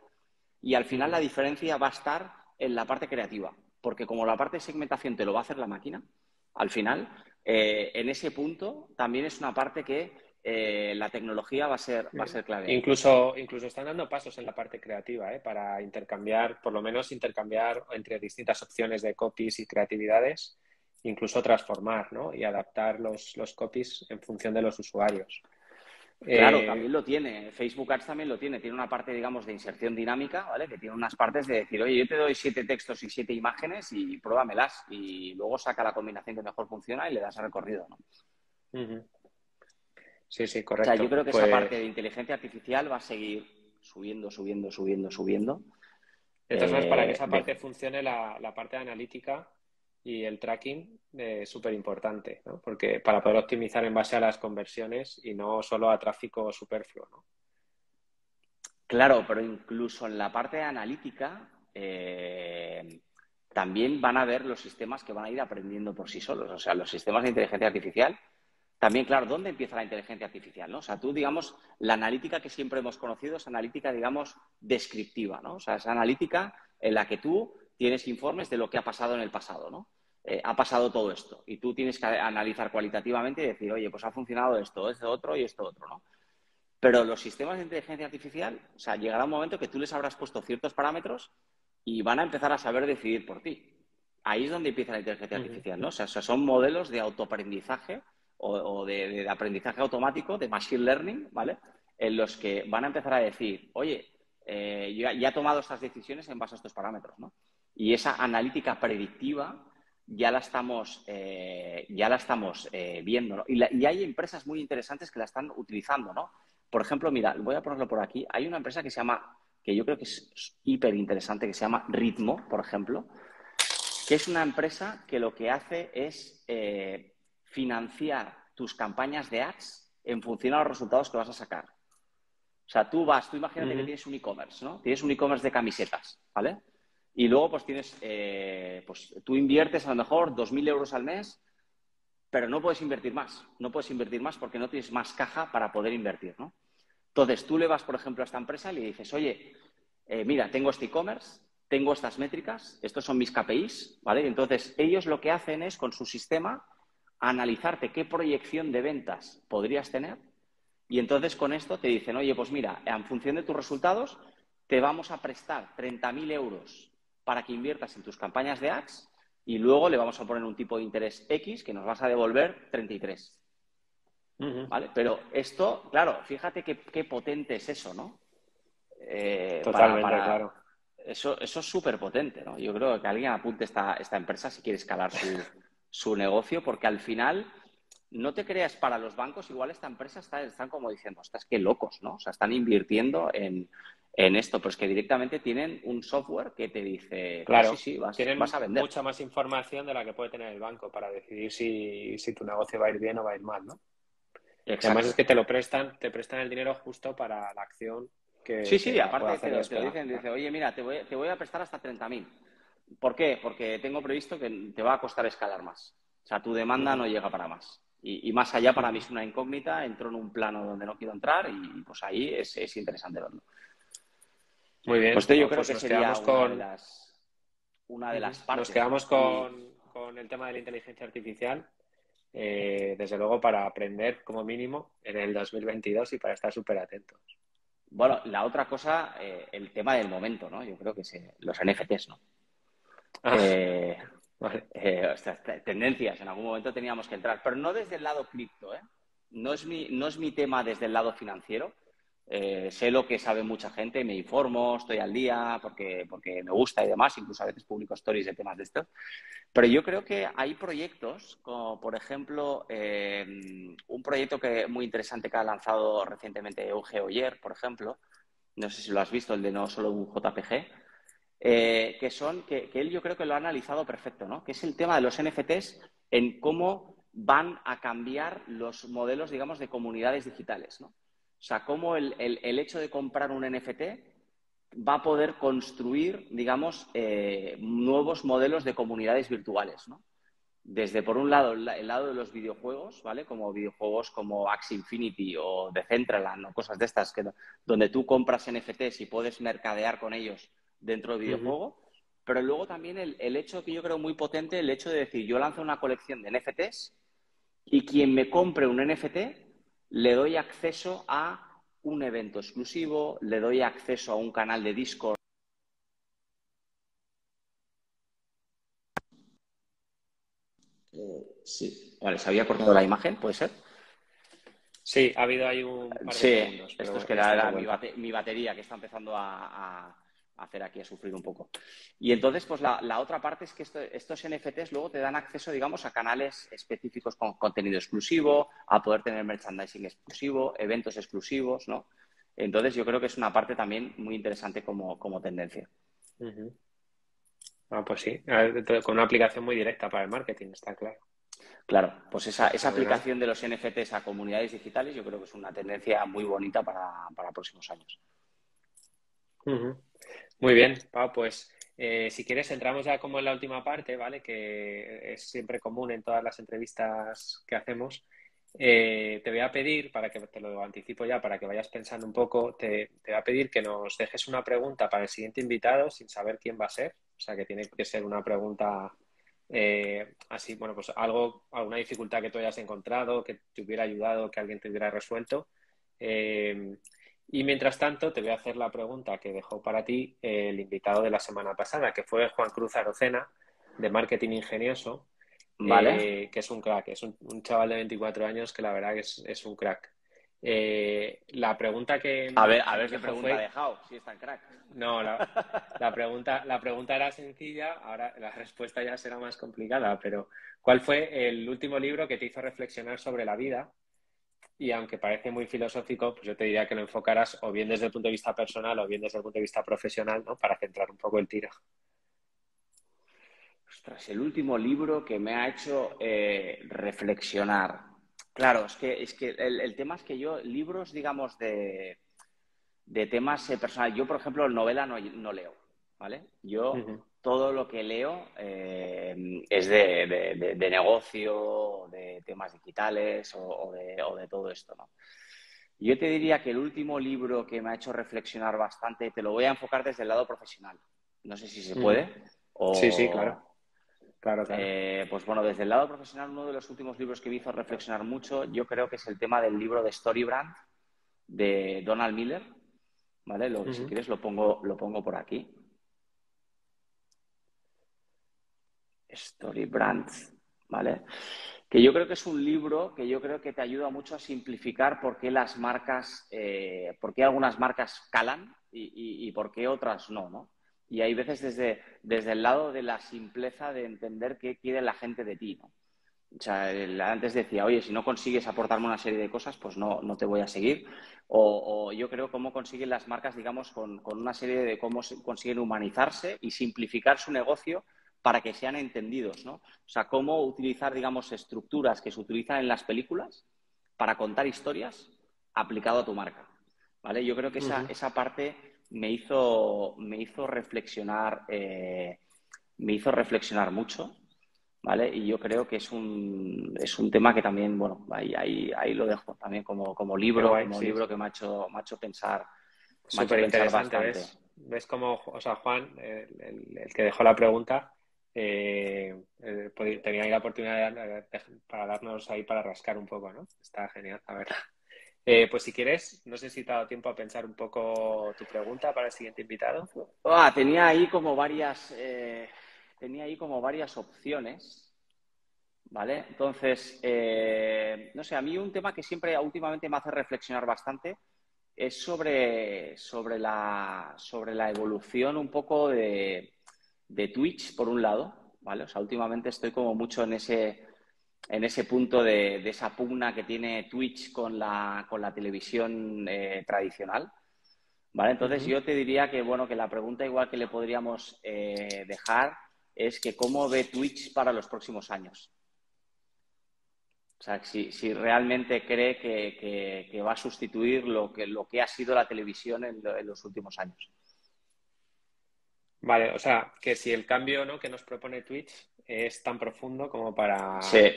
y al final la diferencia va a estar en la parte creativa, porque como la parte de segmentación te lo va a hacer la máquina, al final, eh, en ese punto también es una parte que eh, la tecnología va a ser, va a ser clave. Incluso, incluso están dando pasos en la parte creativa ¿eh? para intercambiar, por lo menos intercambiar entre distintas opciones de copies y creatividades incluso transformar ¿no? y adaptar los, los copies en función de los usuarios. Claro, eh, también lo tiene. Facebook Ads también lo tiene. Tiene una parte, digamos, de inserción dinámica, ¿vale? Que tiene unas partes de decir, oye, yo te doy siete textos y siete imágenes y pruébamelas. Y luego saca la combinación que mejor funciona y le das recorrido, ¿no? Sí, sí, correcto. O sea, yo creo que esa pues parte de inteligencia artificial va a seguir subiendo, subiendo, subiendo, subiendo. Entonces, para que esa eh, parte funcione, la, la parte analítica y el tracking es súper importante, ¿no? Porque para poder optimizar en base a las conversiones y no solo a tráfico superfluo, ¿no? Claro, pero incluso en la parte analítica eh, también van a ver los sistemas que van a ir aprendiendo por sí solos. O sea, los sistemas de inteligencia artificial. También, claro, ¿dónde empieza la inteligencia artificial? ¿no? O sea, tú, digamos, la analítica que siempre hemos conocido es analítica, digamos, descriptiva, ¿no? O sea, es analítica en la que tú tienes informes de lo que ha pasado en el pasado, ¿no? Eh, ha pasado todo esto. Y tú tienes que analizar cualitativamente y decir, oye, pues ha funcionado esto, esto otro y esto otro, ¿no? Pero los sistemas de inteligencia artificial, o sea, llegará un momento que tú les habrás puesto ciertos parámetros y van a empezar a saber decidir por ti. Ahí es donde empieza la inteligencia artificial, ¿no? O sea, son modelos de autoaprendizaje o, de, aprendizaje automático, de machine learning, ¿vale? En los que van a empezar a decir, oye, eh, yo ya he tomado estas decisiones en base a estos parámetros, ¿no? Y esa analítica predictiva ya la estamos, eh, ya la estamos eh, viendo. Y, hay empresas muy interesantes que la están utilizando, ¿no? Por ejemplo, mira, voy a ponerlo por aquí. Hay una empresa que se llama, que yo creo que es hiper interesante, que se llama Ritmo, por ejemplo, que es una empresa que lo que hace es eh, financiar tus campañas de ads en función a los resultados que vas a sacar. O sea, tú vas, tú imagínate que tienes un e-commerce, ¿no? Tienes un e-commerce de camisetas, ¿vale? Y luego, pues tienes, eh, pues tú inviertes a lo mejor 2.000 euros al mes, pero no puedes invertir más. No puedes invertir más porque no tienes más caja para poder invertir, ¿no? Entonces, tú le vas, por ejemplo, a esta empresa y le dices, oye, eh, mira, tengo este e-commerce, tengo estas métricas, estos son mis KPIs, ¿vale? Entonces, ellos lo que hacen es, con su sistema, analizarte qué proyección de ventas podrías tener y entonces con esto te dicen, oye, pues mira, en función de tus resultados, te vamos a prestar 30.000 euros para que inviertas en tus campañas de ads y luego le vamos a poner un tipo de interés X que nos vas a devolver 33. ¿Vale? Pero esto, claro, fíjate qué, potente es eso, ¿no? Eh, Totalmente, claro. Eso, eso es súper potente, ¿no? Yo creo que alguien apunte esta, esta empresa si quiere escalar su, negocio, porque al final, no te creas para los bancos, igual esta empresa está, están como diciendo, estás que locos, ¿no? O sea, están invirtiendo en, en esto, pues que directamente tienen un software que te dice, claro, sí, sí, vas, tienen a vender. mucha más información de la que puede tener el banco para decidir si, tu negocio va a ir bien o va a ir mal, ¿no? Además es que te lo prestan, te prestan el dinero justo para la acción que... Sí, sí, aparte te lo, dicen, dice, oye, mira, te voy, te voy a prestar hasta 30.000. ¿Por qué? Porque tengo previsto que te va a costar escalar más. O sea, tu demanda no llega para más. Y, más allá para mí es una incógnita, entro en un plano donde no quiero entrar y pues ahí es, es interesante verlo. Muy bien. Pues yo creo pues que sería una, de las, una de las partes. Nos quedamos con, con el tema de la inteligencia artificial, eh, desde luego para aprender como mínimo en el 2022 y para estar súper atentos. Bueno, la otra cosa, eh, el tema del momento, ¿no? Yo creo que los NFTs, ¿no? Ah, eh, eh, tendencias, en algún momento teníamos que entrar, pero no desde el lado cripto, ¿eh? No es mi, no es mi tema desde el lado financiero, eh, sé lo que sabe mucha gente, me informo, estoy al día porque, porque me gusta y demás, incluso a veces publico stories de temas de estos. Pero yo creo que hay proyectos, como por ejemplo eh, un proyecto que muy interesante que ha lanzado recientemente Euge Oyer, por ejemplo, no sé si lo has visto, el de no solo un JPG, eh, que son, que, que él yo creo que lo ha analizado perfecto, ¿no? Que es el tema de los NFTs en cómo van a cambiar los modelos, digamos, de comunidades digitales, ¿no? O sea, cómo el, hecho de comprar un NFT va a poder construir, digamos, eh, nuevos modelos de comunidades virtuales, ¿no? Desde, por un lado, el lado de los videojuegos, ¿vale? Como videojuegos como Axie Infinity o Decentraland o cosas de estas, que, donde tú compras NFTs y puedes mercadear con ellos dentro del videojuego. Pero luego también el, el, hecho que yo creo muy potente, el hecho de decir, yo lanzo una colección de NFTs y quien me compre un NFT le doy acceso a un evento exclusivo, le doy acceso a un canal de Discord. Eh, sí, vale, se había cortado la imagen, ¿puede ser? Sí, ha habido ahí un par de sí, esto es que era, mi, batería que está empezando a hacer aquí a sufrir un poco. Y entonces, pues la, otra parte es que estos NFTs luego te dan acceso, digamos, a canales específicos con contenido exclusivo, a poder tener merchandising exclusivo, eventos exclusivos, ¿no? Entonces, yo creo que es una parte también muy interesante como, tendencia. Ah, pues sí, con una aplicación muy directa para el marketing, está claro. Claro, pues esa, esa aplicación de los NFTs a comunidades digitales yo creo que es una tendencia muy bonita para, para próximos años. Muy bien, Pau, pues eh, si quieres entramos ya como en la última parte, ¿vale? Que es siempre común en todas las entrevistas que hacemos. Eh, te voy a pedir, para que te lo anticipo ya, para que vayas pensando un poco, te, voy a pedir que nos dejes una pregunta para el siguiente invitado sin saber quién va a ser. O sea, que tiene que ser una pregunta eh, así, bueno, pues algo, alguna dificultad que tú hayas encontrado, que te hubiera ayudado, que alguien te hubiera resuelto. Y mientras tanto, te voy a hacer la pregunta que dejó para ti el invitado de la semana pasada, que fue Juan Cruz Arocena, de Marketing Ingenioso, vale. Eh, que es un crack, es un, chaval de 24 años que la verdad que es, un crack. Eh, la pregunta que... A ver, a ver qué pregunta ha dejado, si es tan crack. No, la, pregunta, la pregunta era sencilla, ahora la respuesta ya será más complicada, pero ¿cuál fue el último libro que te hizo reflexionar sobre la vida y aunque parece muy filosófico, pues yo te diría que lo enfocaras o bien desde el punto de vista personal o bien desde el punto de vista profesional, ¿no? Para centrar un poco el tiro. Ostras, el último libro que me ha hecho eh, reflexionar. Claro, es que, es que el, tema es que yo, libros, digamos, de, de temas eh, personales, yo, por ejemplo, novela no, no leo, ¿vale? Yo todo lo que leo eh, es de, negocio, de temas digitales o, de, todo esto, ¿no? Yo te diría que el último libro que me ha hecho reflexionar bastante, te lo voy a enfocar desde el lado profesional. No sé si se puede. Sí, sí, claro. Claro, eh, pues bueno, desde el lado profesional, uno de los últimos libros que me hizo reflexionar mucho, yo creo que es el tema del libro de Storybrand de Donald Miller. ¿Vale? Lo, Si quieres lo pongo, lo pongo por aquí. Story Brands, ¿vale? Que yo creo que es un libro que yo creo que te ayuda mucho a simplificar por qué las marcas, eh, por qué algunas marcas calan y, por qué otras no, ¿no? Y hay veces desde, desde el lado de la simpleza de entender qué quiere la gente de ti, ¿no? O sea, antes decía, oye, si no consigues aportarme una serie de cosas, pues no, no te voy a seguir. O, yo creo cómo consiguen las marcas, digamos, con, con, una serie de cómo consiguen humanizarse y simplificar su negocio para que sean entendidos, ¿no? O sea, cómo utilizar, digamos, estructuras que se utilizan en las películas para contar historias aplicado a tu marca, ¿vale? Yo creo que esa, esa parte me hizo, me hizo reflexionar, eh, me hizo reflexionar mucho, ¿vale? Y yo creo que es un, es un tema que también, bueno, ahí, ahí, ahí lo dejo también como, como libro, como libro que me ha hecho, me ha hecho pensar, Súper interesante, ¿ves? ¿Ves cómo, o sea, Juan, el, que dejó la pregunta, eh, eh tenía ahí la oportunidad para darnos ahí para rascar un poco, ¿no? Está genial, a ver. Eh, pues si quieres, no sé si te ha dado tiempo a pensar un poco tu pregunta para el siguiente invitado. Ah, tenía ahí como varias, tenía ahí como varias opciones, ¿vale? Entonces, no sé, a mí un tema que siempre últimamente me hace reflexionar bastante es sobre, sobre, la, sobre la evolución un poco de, de Twitch, por un lado, ¿vale? O sea, últimamente estoy como mucho en ese en ese punto de, esa pugna que tiene Twitch con la, con la televisión eh, tradicional. ¿Vale? Entonces yo te diría que, bueno, que la pregunta igual que le podríamos eh, dejar es que cómo ve Twitch para los próximos años. O sea, si, realmente cree que, va a sustituir lo que, lo que ha sido la televisión en, los últimos años. Vale, o sea, que si el cambio ¿no? que nos propone Twitch es tan profundo como para, sí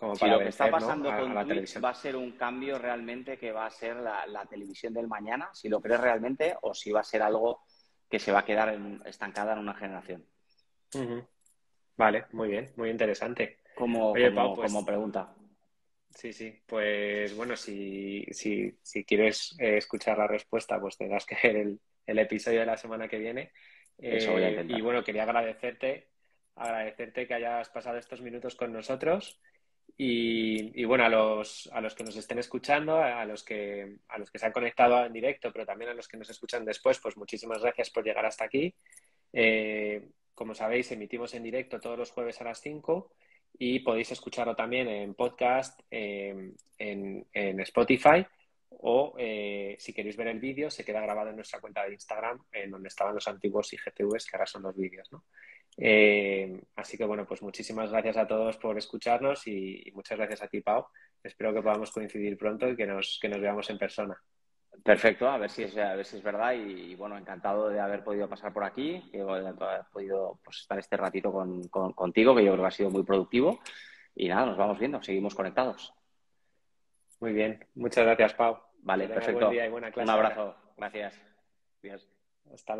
lo que está pasando con Twitch va a ser un cambio realmente que va a ser la, televisión del mañana, si lo crees realmente, o si va a ser algo que se va a quedar estancada en una generación. Vale, muy bien, muy interesante. Como, pues como, pregunta. Sí, sí, pues bueno, si, si, si quieres eh, escuchar la respuesta, pues tendrás que ver el, el episodio de la semana que viene. Eh, y bueno, quería agradecerte, agradecerte que hayas pasado estos minutos con nosotros. Y, bueno, a los, a los que nos estén escuchando, a los que, a los que se han conectado en directo, pero también a los que nos escuchan después, pues muchísimas gracias por llegar hasta aquí. Eh, como sabéis, emitimos en directo todos los jueves a las 5 y podéis escucharlo también en podcast, en, en, Spotify o eh, si queréis ver el vídeo, se queda grabado en nuestra cuenta de Instagram, en donde estaban los antiguos IGTVs, que ahora son los vídeos, ¿no? Eh, así que bueno, pues muchísimas gracias a todos por escucharnos y, muchas gracias a ti, Pau. Espero que podamos coincidir pronto y que nos, que nos veamos en persona. Perfecto, a ver si es, a ver si es verdad y, bueno, encantado de haber podido pasar por aquí, que haber podido pues, estar este ratito con, contigo, que yo creo que ha sido muy productivo. Y nada, nos vamos viendo, seguimos conectados. Muy bien, muchas gracias, Pau. Vale, perfecto. Un abrazo, gracias. Hasta